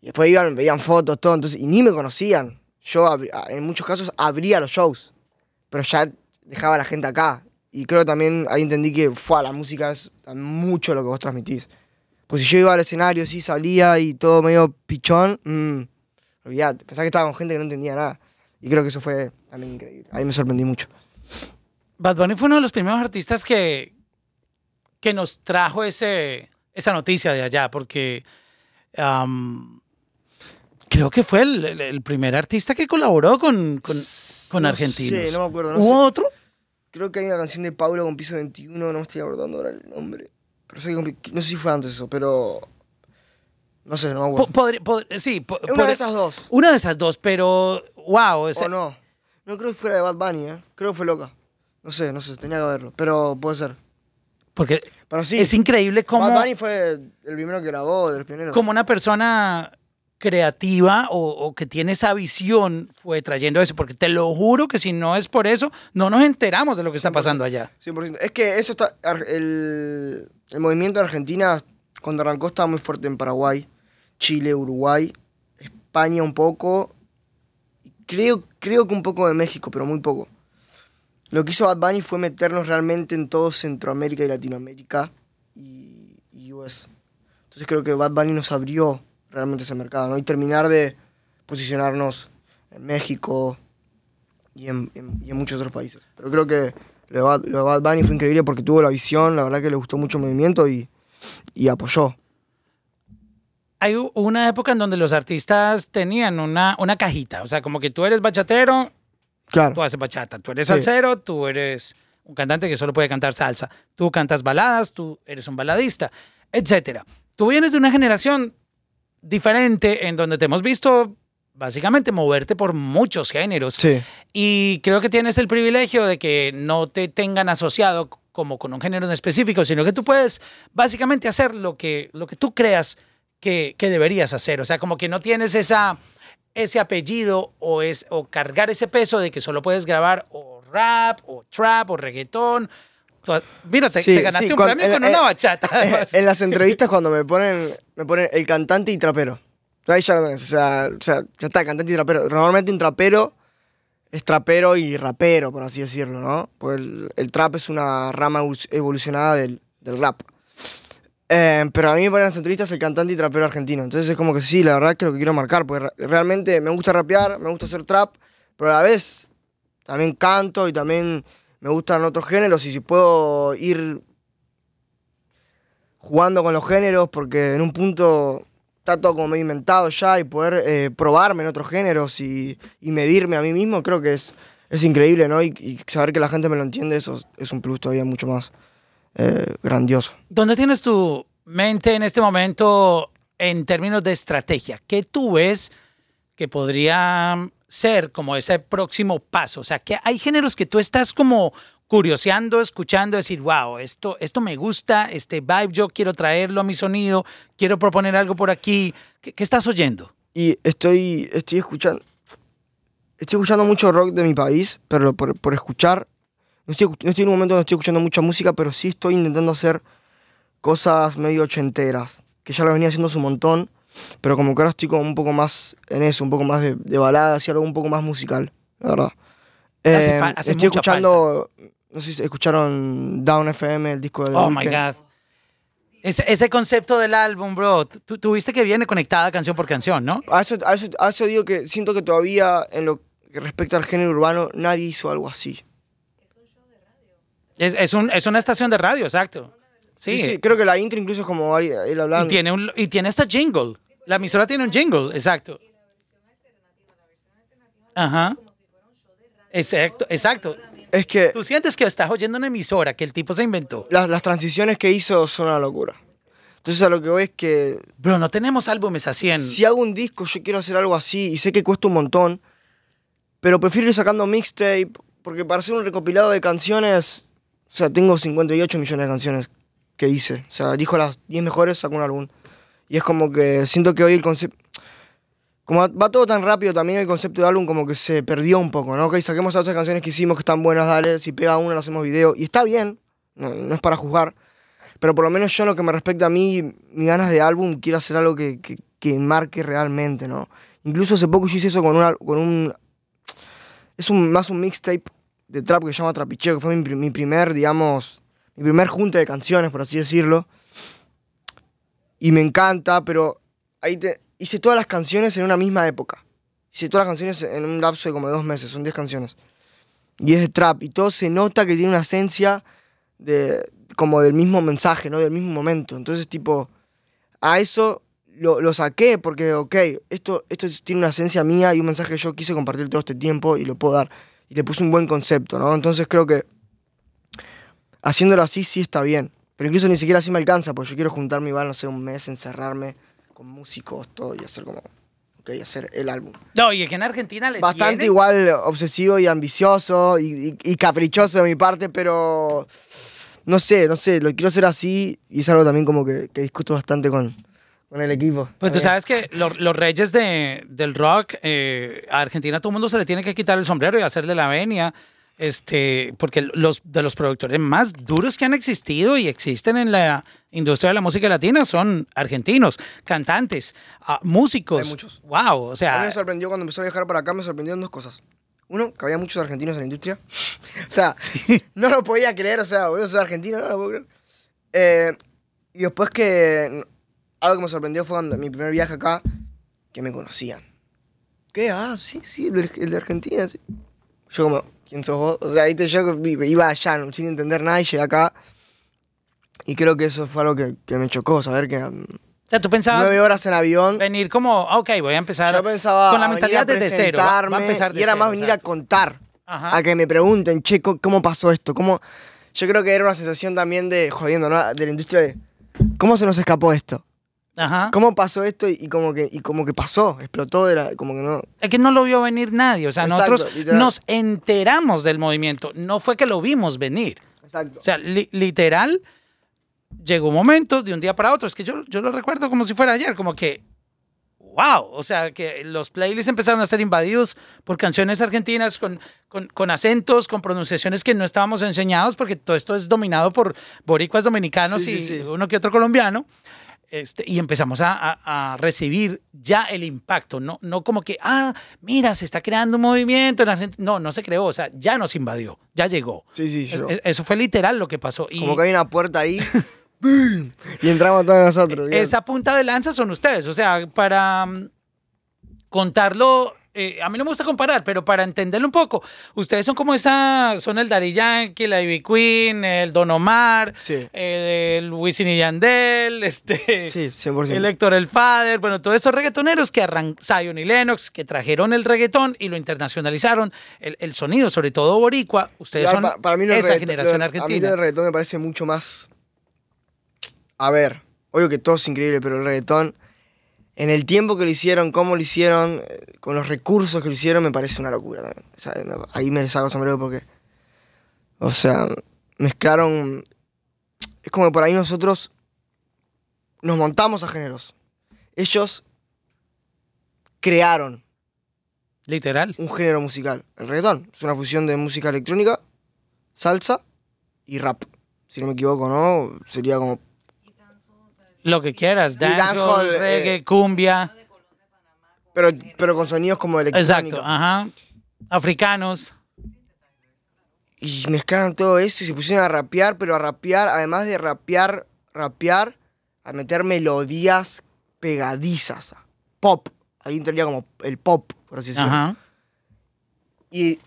Y después iban, veían fotos, todo, entonces, y ni me conocían. Yo, en muchos casos, abría los shows, pero ya dejaba a la gente acá. Y creo que también ahí entendí que fue la música es mucho lo que vos transmitís. Pues si yo iba al escenario, sí salía y todo medio pichón, mmm, olvidate, pensaba que estaba con gente que no entendía nada. Y creo que eso fue también increíble. Ahí me sorprendí mucho. Bad Bunny fue uno de los primeros artistas que, que nos trajo ese, esa noticia de allá, porque am, creo que fue el, el- primer artista que colaboró con, con, con No argentinos. sé, no me acuerdo, no ¿Hubo sé. otro? Creo que hay una canción de Paulo con piso 21, no me estoy acordando ahora el nombre. Pero sé que no sé si fue antes eso, pero. No sé, no me Po- acuerdo. sí, po- una de esas dos. Una de esas dos, pero wow. O no. No creo que fuera de Bad Bunny, ¿eh? Creo que fue loca. No sé, no sé, tenía que verlo. Pero puede ser. Porque Pero sí, es increíble cómo, Bad Bunny fue el primero que grabó, de los pioneros. cómo una persona creativa o, que tiene esa visión fue trayendo eso. Porque te lo juro que si no es por eso, no nos enteramos de lo que está 100%. pasando allá. 100%. Es que eso está. El, el movimiento de Argentina, cuando arrancó, estaba muy fuerte en Paraguay, Chile, Uruguay, España un poco. creo, creo que un poco de México, pero muy poco. Lo que hizo Bad Bunny fue meternos realmente en todo Centroamérica y Latinoamérica y, y US. Entonces creo que Bad Bunny nos abrió realmente ese mercado, ¿no? Y terminar de posicionarnos en México y en, en- y en muchos otros países. Pero creo que lo de, Bad, lo de Bad Bunny fue increíble porque tuvo la visión, la verdad que le gustó mucho el movimiento y, y apoyó. Hay una época en donde los artistas tenían una, una cajita. O sea, como que tú eres bachatero, Claro. tú haces bachata. Tú eres Sí. salsero, tú eres un cantante que solo puede cantar salsa. Tú cantas baladas, tú eres un baladista, etcétera. Tú vienes de una generación diferente en donde te hemos visto básicamente moverte por muchos géneros. Sí. Y creo que tienes el privilegio de que no te tengan asociado como con un género en específico, sino que tú puedes básicamente hacer lo que, lo que tú creas que, que deberías hacer. O sea, como que no tienes esa, ese apellido o, es, o cargar ese peso de que solo puedes grabar o rap o trap o reggaetón. Mira, te, Sí, te ganaste sí, un cuando- premio en- con una en- bachata. además. en las entrevistas cuando me ponen, me ponen el cantante y trapero. Ahí ya o sea, o sea, ya está, cantante y trapero. Normalmente un trapero es trapero y rapero, por así decirlo, ¿no? Pues el, el trap es una rama evol- evolucionada del, del rap. Eh, pero a mí me ponen en las entrevistas el cantante y trapero argentino. Entonces es como que sí, la verdad que es lo que quiero marcar, porque re- realmente me gusta rapear, me gusta hacer trap, pero a la vez también canto y también me gustan otros géneros y si puedo ir jugando con los géneros porque en un punto está todo como medio inventado ya y poder eh, probarme en otros géneros y, medirme a mí mismo creo que es, es increíble, ¿no? Y, saber que la gente me lo entiende, eso es- es un plus todavía mucho más eh, grandioso. ¿Dónde tienes tu mente en este momento en términos de estrategia? ¿Qué tú ves que podría ser como ese próximo paso? O sea, que hay géneros que tú estás como curioseando, escuchando, decir, wow, esto, esto me gusta, este vibe yo quiero traerlo a mi sonido, quiero proponer algo por aquí. ¿Qué, qué estás oyendo? Y estoy, estoy escuchando. Estoy escuchando mucho rock de mi país, pero por, por escuchar. No estoy, no estoy en un momento donde estoy escuchando mucha música, pero sí estoy intentando hacer cosas medio ochenteras. Que ya lo venía haciendo un montón. Pero como que ahora estoy como un poco más en eso, un poco más de, de baladas y algo un poco más musical, la verdad. Hace Eh, hace estoy escuchando. No sé si escucharon Down FM, el disco de The Oh my Weeknd. God. Ese, ese concepto del álbum, bro, tú tuviste que viene conectada canción por canción, ¿no? A eso, a eso- a eso digo que siento que todavía en lo que respecta al género urbano nadie hizo algo así. Es, es, un- es una estación de radio, exacto. Sí, sí, creo que la intro incluso es como él Y hablando. tiene, un, y tiene esta jingle. La emisora tiene un jingle, exacto. Ajá. Exacto, exacto. Es que Tú sientes que estás oyendo una emisora que el tipo se inventó. las, las transiciones que hizo son una locura. Entonces a lo que voy es que Bro, no tenemos álbumes en... si hago un disco yo quiero hacer algo así y sé que cuesta un montón, pero prefiero ir sacando mixtape porque para hacer un recopilado de canciones, o sea, tengo 58 millones de canciones que hice. O sea, dijo las 10 mejores, saco un álbum. Y es como que siento que hoy el concepto... Como va todo tan rápido, también el concepto de álbum como que se perdió un poco, ¿no? Ok, saquemos las otras canciones que hicimos que están buenas, dale, si pega una, lo hacemos video. Y está bien, no, no es para juzgar. Pero por lo menos yo en lo que me respecta a mí, mis ganas de álbum, quiero hacer algo que, que, que marque realmente, ¿no? Incluso hace poco yo hice eso con, una, con un... Es un, más un mixtape de trap que se llama Trapicheo, que fue mi, mi primer, digamos, mi primer junte de canciones, por así decirlo. Y me encanta, pero ahí te, hice todas las canciones en una misma época. Hice todas las canciones en un lapso de como dos meses, son 10 canciones. Y es de trap, y todo se nota que tiene una esencia de, como del mismo mensaje, ¿no? Del mismo momento. Entonces, tipo, a eso lo, lo saqué porque, ok, esto, esto tiene una esencia mía y un mensaje que yo quise compartir todo este tiempo y lo puedo dar. Y le puse un buen concepto, ¿no? Entonces creo que haciéndolo así sí está bien. Pero incluso ni siquiera así me alcanza, porque yo quiero juntarme va, no sé, un mes, encerrarme con músicos, todo, y hacer como, ok, hacer el álbum. No, y es que en Argentina le Bastante tienen- igual obsesivo y ambicioso y, y- y caprichoso de mi parte, pero no sé, no sé, lo quiero hacer así y es algo también como que, que discuto bastante con, con el equipo. Pues tú sabes que lo- los reyes de, del rock, eh, a Argentina todo el mundo se le tiene que quitar el sombrero y hacerle la venia. Este, porque los de los productores más duros que han existido y existen en la industria de la música latina son argentinos, cantantes, ah, músicos. Hay muchos. Wow, o A mí sea, me sorprendió cuando empecé a viajar para acá, me sorprendieron dos cosas. Uno, que había muchos argentinos en la industria. o sea, no lo podía creer, o sea, boludo, soy argentino, no lo puedo creer. Eh, y después que algo que me sorprendió fue cuando mi primer viaje acá, que me conocían. ¿Qué? Ah, sí, sí, el de Argentina, sí. Yo como, ¿quién sos vos? O sea, viste, yo iba allá sin entender nada y llegué acá. Y creo que eso fue algo que, que me chocó, saber que mm, o sea, tú pensabas nueve horas en avión venir como, ok, voy a empezar yo pensaba con la mentalidad desde cero. Va, va a empezar de y era cero, más venir exacto. a contar, Ajá. a que me pregunten, che, ¿cómo pasó esto? ¿Cómo? Yo creo que era una sensación también de, jodiendo, ¿no? De la industria de, ¿cómo se nos escapó esto? Ajá. ¿Cómo pasó esto? Y, y como, que, y como que pasó, explotó, era como que no... Es que no lo vio venir nadie. O sea, Exacto, nosotros literal. nos enteramos del movimiento. No fue que lo vimos venir. Exacto. O sea, li- literal, llegó un momento de un día para otro. Es que yo, yo lo recuerdo como si fuera ayer, como que, wow. O sea, que los playlists empezaron a ser invadidos por canciones argentinas con, con, con acentos, con pronunciaciones que no estábamos enseñados, porque todo esto es dominado por boricuas dominicanos Sí, y sí, sí. uno que otro colombiano. Este, y empezamos a, a- a recibir ya el impacto, no, no como que, ah, mira, se está creando un movimiento en Argentina. No, no se creó, o sea, ya nos invadió, ya llegó. Sí, sí, Es- Eso fue literal lo que pasó. Y Como que hay una puerta ahí y entramos todos nosotros. bien. esa punta de lanza son ustedes. O sea, para mm, contarlo, eh, a mí no me gusta comparar, pero para entenderlo un poco, ustedes son como esa, son el Daddy Yankee, la Ivy Queen, el Don Omar, Sí. el Wisin y Yandel, este, Sí, 100%. el Héctor el Father, bueno, todos esos reggaetoneros que arran Zion y Lennox, que trajeron el reggaetón y lo internacionalizaron, el, el sonido, sobre todo boricua, ustedes son pa- para mí esa generación lo- A mí argentina. del reggaetón me parece mucho más. A ver, obvio que todo es increíble, pero el reggaetón, en el tiempo que lo hicieron, cómo lo hicieron, eh, con los recursos que lo hicieron, me parece una locura también. O sea, ahí me les hago sombrero porque. O sea, mezclaron. Es como que por ahí nosotros nos montamos a géneros. Ellos crearon Literal. un género musical. El reggaetón es una fusión de música electrónica, salsa y rap. Si no me equivoco, ¿no? Sería como... Lo que quieras, dancehall, dancehall, eh, reggae, cumbia. Pero, pero con sonidos como electrónica. Exacto, ajá. Africanos. Y mezclaron todo eso y se pusieron a rapear, pero a rapear, además de rapear, rapear, a meter melodías pegadizas. Pop. Ahí entraría como el pop, por así decirlo. Ajá. y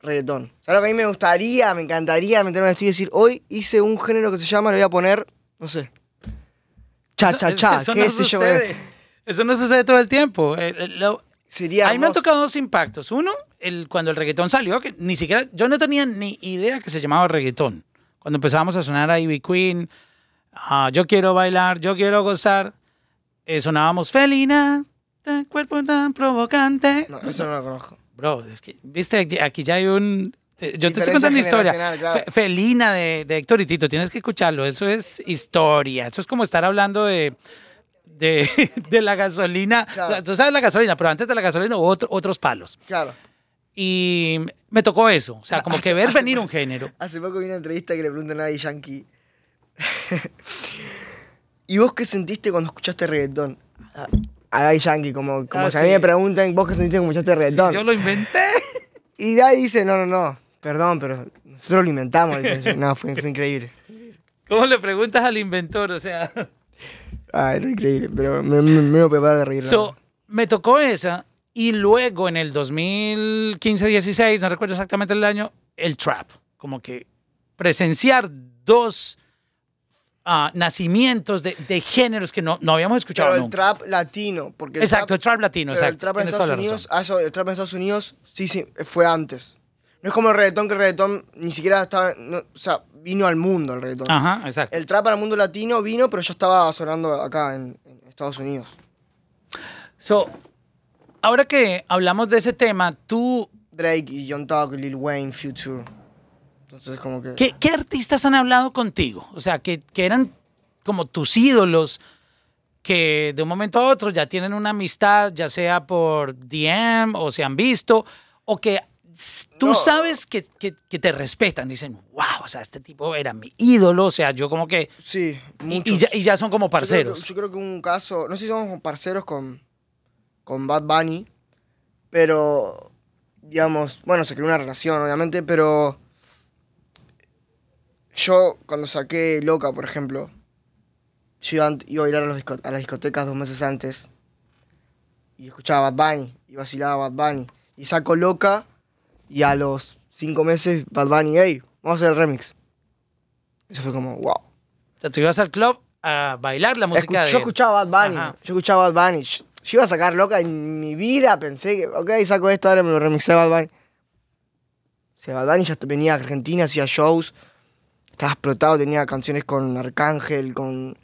reggaetón. ¿Sabes lo que a mí me gustaría, me encantaría meterme en el estudio y decir, hoy hice un género que se llama, le voy a poner, no sé, cha, Eso- cha, cha, eso qué no sé yo. sucede. Eso no sucede todo el tiempo. Lo- Sería a mí me han tocado dos impactos. Uno, el, cuando el reggaetón salió, que ni siquiera, yo no tenía ni idea que se llamaba reggaetón. Cuando empezábamos a sonar a Ivy Queen, a Yo quiero bailar, yo quiero gozar, eh, sonábamos felina, de cuerpo tan provocante. No, eso no lo conozco. Bro, es que, viste, aquí, aquí ya hay un... Yo te estoy contando historia. generacional, claro. Fe- Felina de, de Héctor y Tito, tienes que escucharlo. Eso es historia. Eso es como estar hablando de, de, de la gasolina. Claro. Tú sabes la gasolina, pero antes de la gasolina hubo otro- otros palos. Claro. Y me tocó eso. O sea, como que ver venir un género. Hace poco vi una entrevista que le preguntan a Daddy Yankee. ¿Y vos qué sentiste cuando escuchaste reggaetón? A, Daddy Yankee, como, como Ah, si a mí me preguntan, ¿vos qué sentiste cuando escuchaste reggaetón? Yo lo inventé. Y Daddy dice, no, no, no, perdón, pero nosotros lo inventamos. No, fue, fue increíble. ¿Cómo le preguntas al inventor? O sea... Ah, era increíble, pero me, me, me voy a preparar de reír. So, me tocó esa y luego en el 2015-16, no recuerdo exactamente el año, el trap. Como que presenciar dos ah, nacimientos de, de géneros que no, no habíamos escuchado pero el nunca. trap latino, porque el Exacto, el trap, latino, pero exacto. el trap en Estados Unidos, razón. ah, eso, el trap en Estados Unidos, sí, sí, fue antes. No es como el reggaetón, que el reggaetón ni siquiera estaba, no, o sea, vino al mundo el reggaetón. Ajá, exacto. El trap al mundo latino vino, pero ya estaba sonando acá en, en Estados Unidos. So, ahora que hablamos de ese tema, tú, Drake y John Talk, Lil Wayne, Future. Entonces como que... ¿qué, qué artistas han hablado contigo? O sea, que, que eran como tus ídolos, que de un momento a otro ya tienen una amistad, ya sea por DM o se han visto, o que tú No. sabes que, que- que te respetan. Dicen, wow, o sea, este tipo era mi ídolo. O sea, yo como que. Sí, y- muchos. Y, ya, y ya son como Yo creo que- parceros. Yo creo, que, un caso, no sé si somos parceros con, con Bad Bunny, pero, digamos, bueno, se creó una relación, obviamente, pero yo cuando saqué Loca, por ejemplo, yo iba, a bailar a, los a las discotecas dos meses antes y escuchaba Bad Bunny y vacilaba Bad Bunny. Y saco Loca y a los cinco meses Bad Bunny, hey, vamos a hacer el remix. Eso fue como, wow. O sea, tú ibas al club a bailar la música Escu- de. yo escuchaba Bad Bunny. Ajá. Yo escuchaba Bad Bunny. Yo, yo iba a sacar loca en mi vida. Pensé que, ok, saco esto, ahora me lo remixé Bad Bunny. O sea, Bad Bunny ya venía a Argentina, hacía shows. Estaba explotado, tenía canciones con Arcángel, con.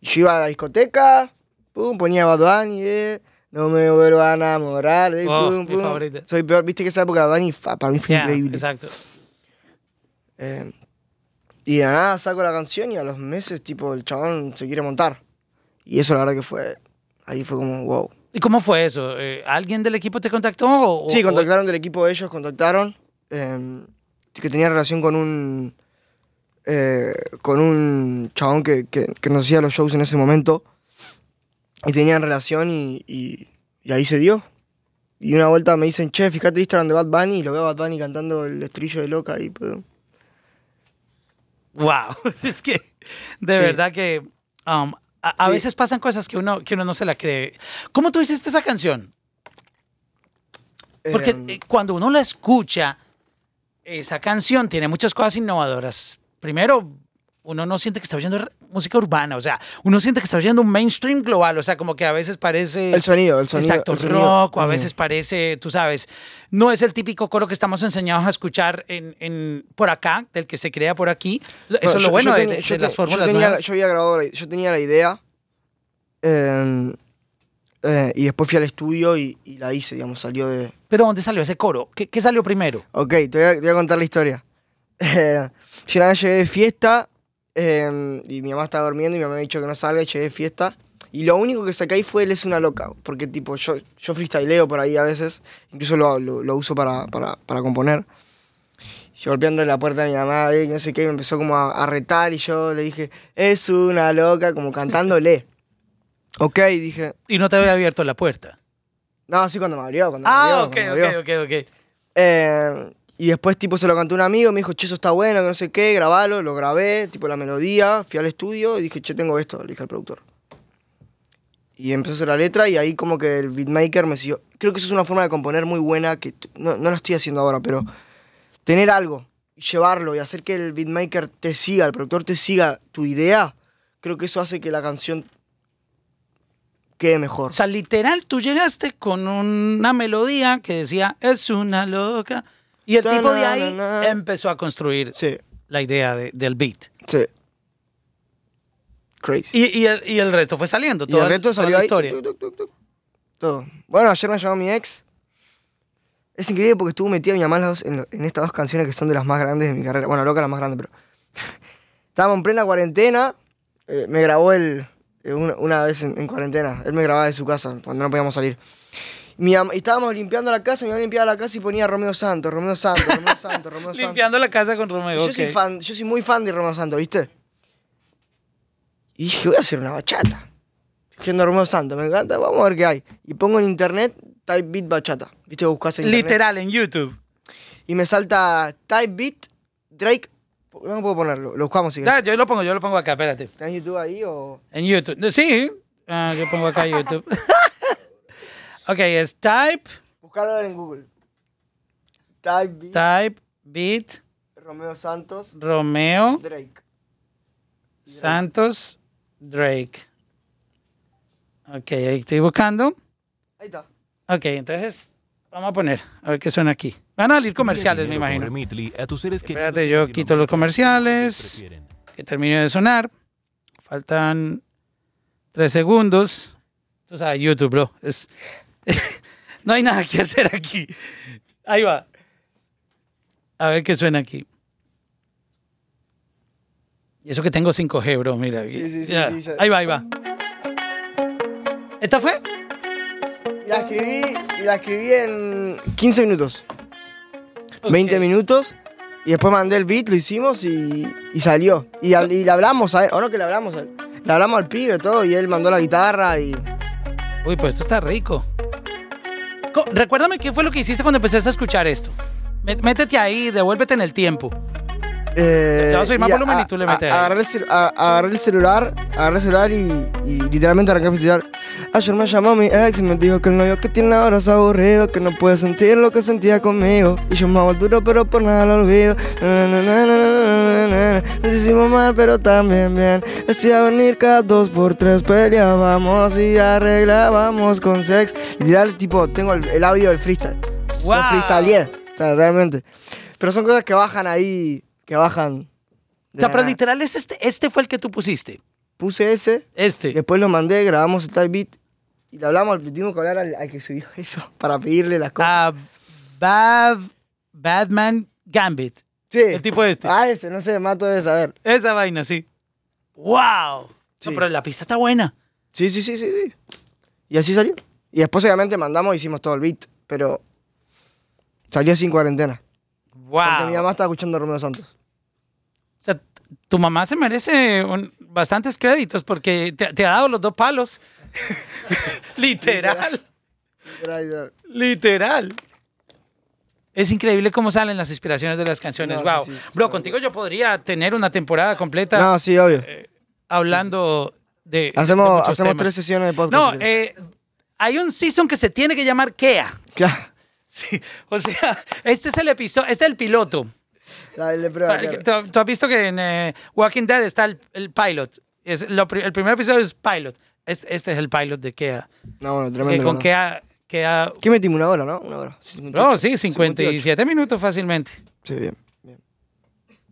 Yo iba a la discoteca, pum, ponía Bad Bunny, eh. No me vuelvo a enamorar, eh, Oh, pum, mi pum. favorita. Soy peor, viste que esa época de fa- para mí fue Yeah, increíble. Exacto. Eh, y de nada saco la canción y a los meses, tipo, el chabón se quiere montar. Y eso la verdad que fue, ahí fue como, wow. ¿Y cómo fue eso? Eh, ¿Alguien del equipo te contactó? O, Sí, o- contactaron del equipo de ellos, contactaron, eh, que tenía relación con un, eh, con un chabón que, que, que nos hacía los shows en ese momento. Y tenían relación y, y, y ahí se dio. Y una vuelta me dicen, che, fíjate Instagram de Bad Bunny, y lo veo a Bad Bunny cantando el estribillo de Loca y pues, Wow, es que de Sí. verdad que um, a, a Sí. veces pasan cosas que uno, que uno no se la cree. ¿Cómo tú hiciste esa canción? Porque em, eh, cuando uno la escucha, esa canción tiene muchas cosas innovadoras. Primero, uno no siente que está oyendo música urbana, o sea, uno siente que está oyendo un mainstream global, o sea, como que a veces parece... el sonido, el sonido. Exacto, el sonido. rock, o a veces parece, tú sabes, no es el típico coro que estamos enseñados a escuchar en, en- por acá, del que se crea por aquí. Eso es lo bueno de, de- yo de las fórmulas yo tenía, nuevas. yo había grabado, yo tenía la idea eh, eh, y después fui al estudio y, y la hice, digamos, salió de... Pero ¿dónde salió ese coro? ¿Qué, qué salió primero? Ok, te voy a, te voy a contar la historia. Eh, yo una vez llegué de fiesta eh, y mi mamá estaba durmiendo y mi mamá me había dicho que no salga y llegué de fiesta. Y lo único que saqué ahí fue Él es una loca, porque tipo, yo, yo freestyleo por ahí a veces, incluso lo, lo, lo uso para, para, para componer. Yo golpeando la puerta de mi mamá, eh, no sé qué, me empezó como a, a retar y yo le dije, es una loca, como cantándole. Ok, dije, Y no te había abierto la puerta. no, sí, cuando me abrió, cuando me Ah, abrió, ok, cuando me abrió. ok, ok, ok. Eh, y después, tipo, se lo cantó un amigo, me dijo, che, eso está bueno, que no sé qué, grabalo, lo grabé, tipo, la melodía, fui al estudio y dije, che, tengo esto, le dije al productor. Y empezó a hacer la letra y ahí como que el beatmaker me siguió. Creo que eso es una forma de componer muy buena, que no, no lo estoy haciendo ahora, pero tener algo llevarlo y hacer que el beatmaker te siga, el productor te siga tu idea, creo que eso hace que la canción quede mejor. O sea, literal, tú llegaste con una melodía que decía, es una loca. Y el tipo de ahí empezó a construir Sí, la idea de- del beat. sí. Crazy. Y, y el, y el resto fue saliendo, Y toda, el resto salió ahí. historia. tuc, tuc, tuc, tuc, Todo. Bueno, ayer me llamó mi ex. Es increíble porque estuvo metida mi mamá en, en estas dos canciones que son de las más grandes de mi carrera. Bueno, loca la más grande, pero. Estábamos en plena cuarentena. eh, me grabó él eh, una, una vez en, en cuarentena. Él me grababa de su casa cuando no podíamos salir. Mi mam- y estábamos limpiando la casa, mi mamá limpiaba la casa y ponía Romeo Santos, Romeo Santos, Romeo Santos, Romeo Santos. Limpiando la casa con Romeo. Yo soy fan, yo soy muy fan de Romeo Santos, ¿viste? Y dije, voy a hacer una bachata. Diciendo Romeo Santos, me encanta, vamos a ver qué hay. Y pongo en internet type beat bachata. ¿Viste? Buscas en internet. Literal, en YouTube. Y me salta type beat Drake. No puedo ponerlo, lo buscamos si. Ya, yo lo pongo, yo lo pongo acá, espérate. ¿Está en YouTube ahí o.? En YouTube. Sí, ah, yo pongo acá YouTube. Ok, es type, Buscarlo en Google. Type beat type, beat, Romeo Santos Romeo, Drake. Santos, Drake. Ok, ahí estoy buscando. Ahí está. Ok, entonces vamos a poner, a ver qué suena aquí. Van a salir comerciales, me imagino. A tus seres queridos Espérate, yo quito los comerciales. Que termine de sonar. Faltan tres segundos. Tú sabes, YouTube, bro. Es, no hay nada que hacer aquí. Ahí va. A ver qué suena aquí. Y eso que tengo 5G, bro, mira. Sí, sí, sí. Ahí va, ahí va. ¿Esta fue? Y la escribí, y la escribí en 15 minutos. 20 minutos. Y después mandé el beat, lo hicimos y, y salió. Y, le hablamos a él, o no que le hablamos a él. Le hablamos al pibe todo y él mandó la guitarra y... Uy, pues esto está rico. Recuérdame qué fue lo que hiciste cuando empezaste a escuchar esto. Mé- Métete ahí, devuélvete en el tiempo. Eh, Le vas a subir más y volumen y tú le metes. Agarré el, a- agarré el celular, agarré el celular y, y literalmente arranqué a festejar. Ayer me llamó mi ex y me dijo que el novio que tiene ahora es aburrido, que no puede sentir lo que sentía conmigo. Y yo me hago duro, pero por nada lo olvido. Na, na, na. Nos hicimos mal, pero también bien. Decía venir cada dos por tres, peleábamos y arreglábamos con sex. Literal, tipo, tengo el, el audio del freestyle. Wow. Yo freestyleé, o sea, realmente. Pero son cosas que bajan ahí, que bajan. O sea, la pero literal, es este, este fue el que tú pusiste. Puse ese, Este. después lo mandé, grabamos type beat y le hablamos, le tuvimos que hablar al, al que subió eso para pedirle las cosas. Ah, Bad, Batman Gambit. sí. el tipo este. Ah, ese, no sé, mato de saber. Esa vaina, sí. ¡Wow! Sí. No, pero la pista está buena. Sí, sí, sí, sí, sí. Y así salió. Y después obviamente mandamos hicimos todo el beat, pero salió sin cuarentena. Porque mi ¡Wow! mamá estaba escuchando a Romeo Santos. Tu mamá se merece un- bastantes créditos porque te, te ha dado los dos palos. literal, Literal, literal. Es increíble cómo salen las inspiraciones de las canciones. No, wow. sí, sí. Bro, contigo yo podría tener una temporada completa No, sí, obvio. hablando de. Hacemos, hacemos temas. tres sesiones de podcast. No, eh, hay un season que se tiene que llamar Kea. Claro. Sí, o sea, este es el episodio, este es el piloto. La de prueba, claro. ¿Tú, tú has visto que en eh, Walking Dead está el, el pilot. Es lo el primer episodio es pilot. Es- este es el pilot de Kea. No, bueno, Que tremendo. con ¿no? Kea, Kea ¿Qué metimos? Una hora, ¿no? Una hora. no, sí, 57 minutos fácilmente. Sí, bien.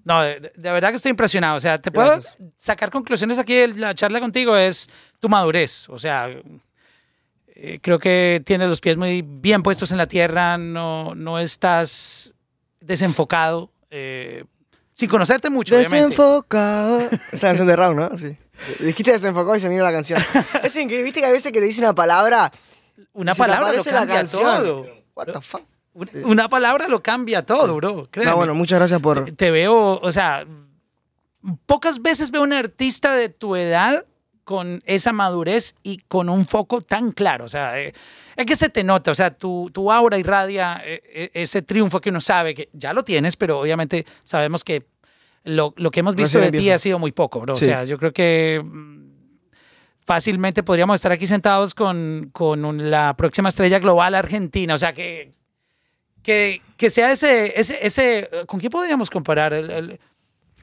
No, de, verdad que estoy impresionado. O sea, te puedo sacar conclusiones aquí de la charla contigo. Es tu madurez. O sea, eh, creo que tienes los pies muy bien puestos en la tierra. No, no estás desenfocado. Eh, sin conocerte mucho, obviamente. Desenfocado. Esa canción de Raúl, ¿no? Sí. Dijiste desenfocado y se vino la canción. es increíble, viste que a veces que te dice una palabra. Una palabra lo aparece la cambia canción. todo. What the fuck. Una, una palabra lo cambia todo, bro. créeme. No, bueno, muchas gracias por. te, te veo, o sea, pocas veces veo un artista de tu edad con esa madurez y con un foco tan claro. O sea, eh, es que se te nota, o sea, tu, tu aura irradia eh, eh, ese triunfo que uno sabe que ya lo tienes, pero obviamente sabemos que lo, lo que hemos visto Recién de ti ha sido muy poco, bro. Sí. O sea, yo creo que mm, fácilmente podríamos estar aquí sentados con, con un- la próxima estrella global argentina. O sea, que, que, que sea ese, ese, ese... ¿Con quién podríamos comparar? El- el-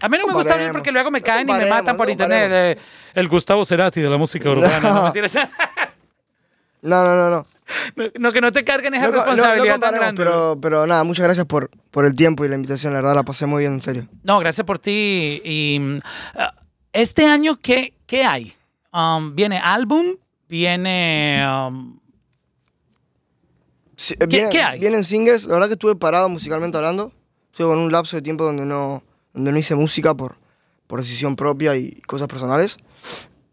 a mí no me gusta hablar porque luego me caen y me matan por internet. eh, el Gustavo Cerati de la música urbana. No, No. mentiras. No, no, no, no. Que no te carguen esa No, no, no responsabilidad tan grande. pero, pero nada, muchas gracias por, por el tiempo y la invitación. La verdad, la pasé muy bien, en serio. No, gracias por ti. Y ah, este año, ¿qué, qué hay? Um, ¿Viene álbum? ¿Viene...? um, Sí, eh, vienen, qué hay? Vienen singles. La verdad que estuve parado musicalmente hablando. Estuve con un lapso de tiempo donde no, donde no hice música por, por decisión propia y cosas personales.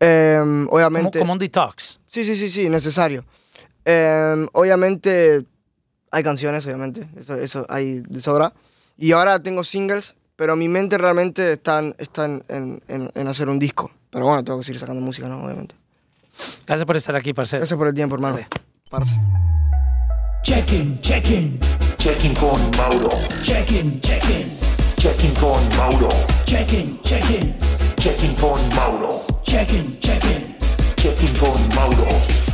Eh, como, obviamente. como un detox. Sí, sí, sí, sí, necesario. Eh, obviamente hay canciones, obviamente, eso, eso hay de sobra. Y ahora tengo singles, pero mi mente realmente está, en, está en, en- en- en hacer un disco. Pero bueno, tengo que seguir sacando música, ¿no? Obviamente. Gracias por estar aquí, parcero. Gracias por el tiempo, hermano. Dale. Parce. Checking, checking, Checking con Mauro. checking, checking, Checking con Mauro. checking, checking, Checking con Mauro. checking, checking. Checking con Mauro.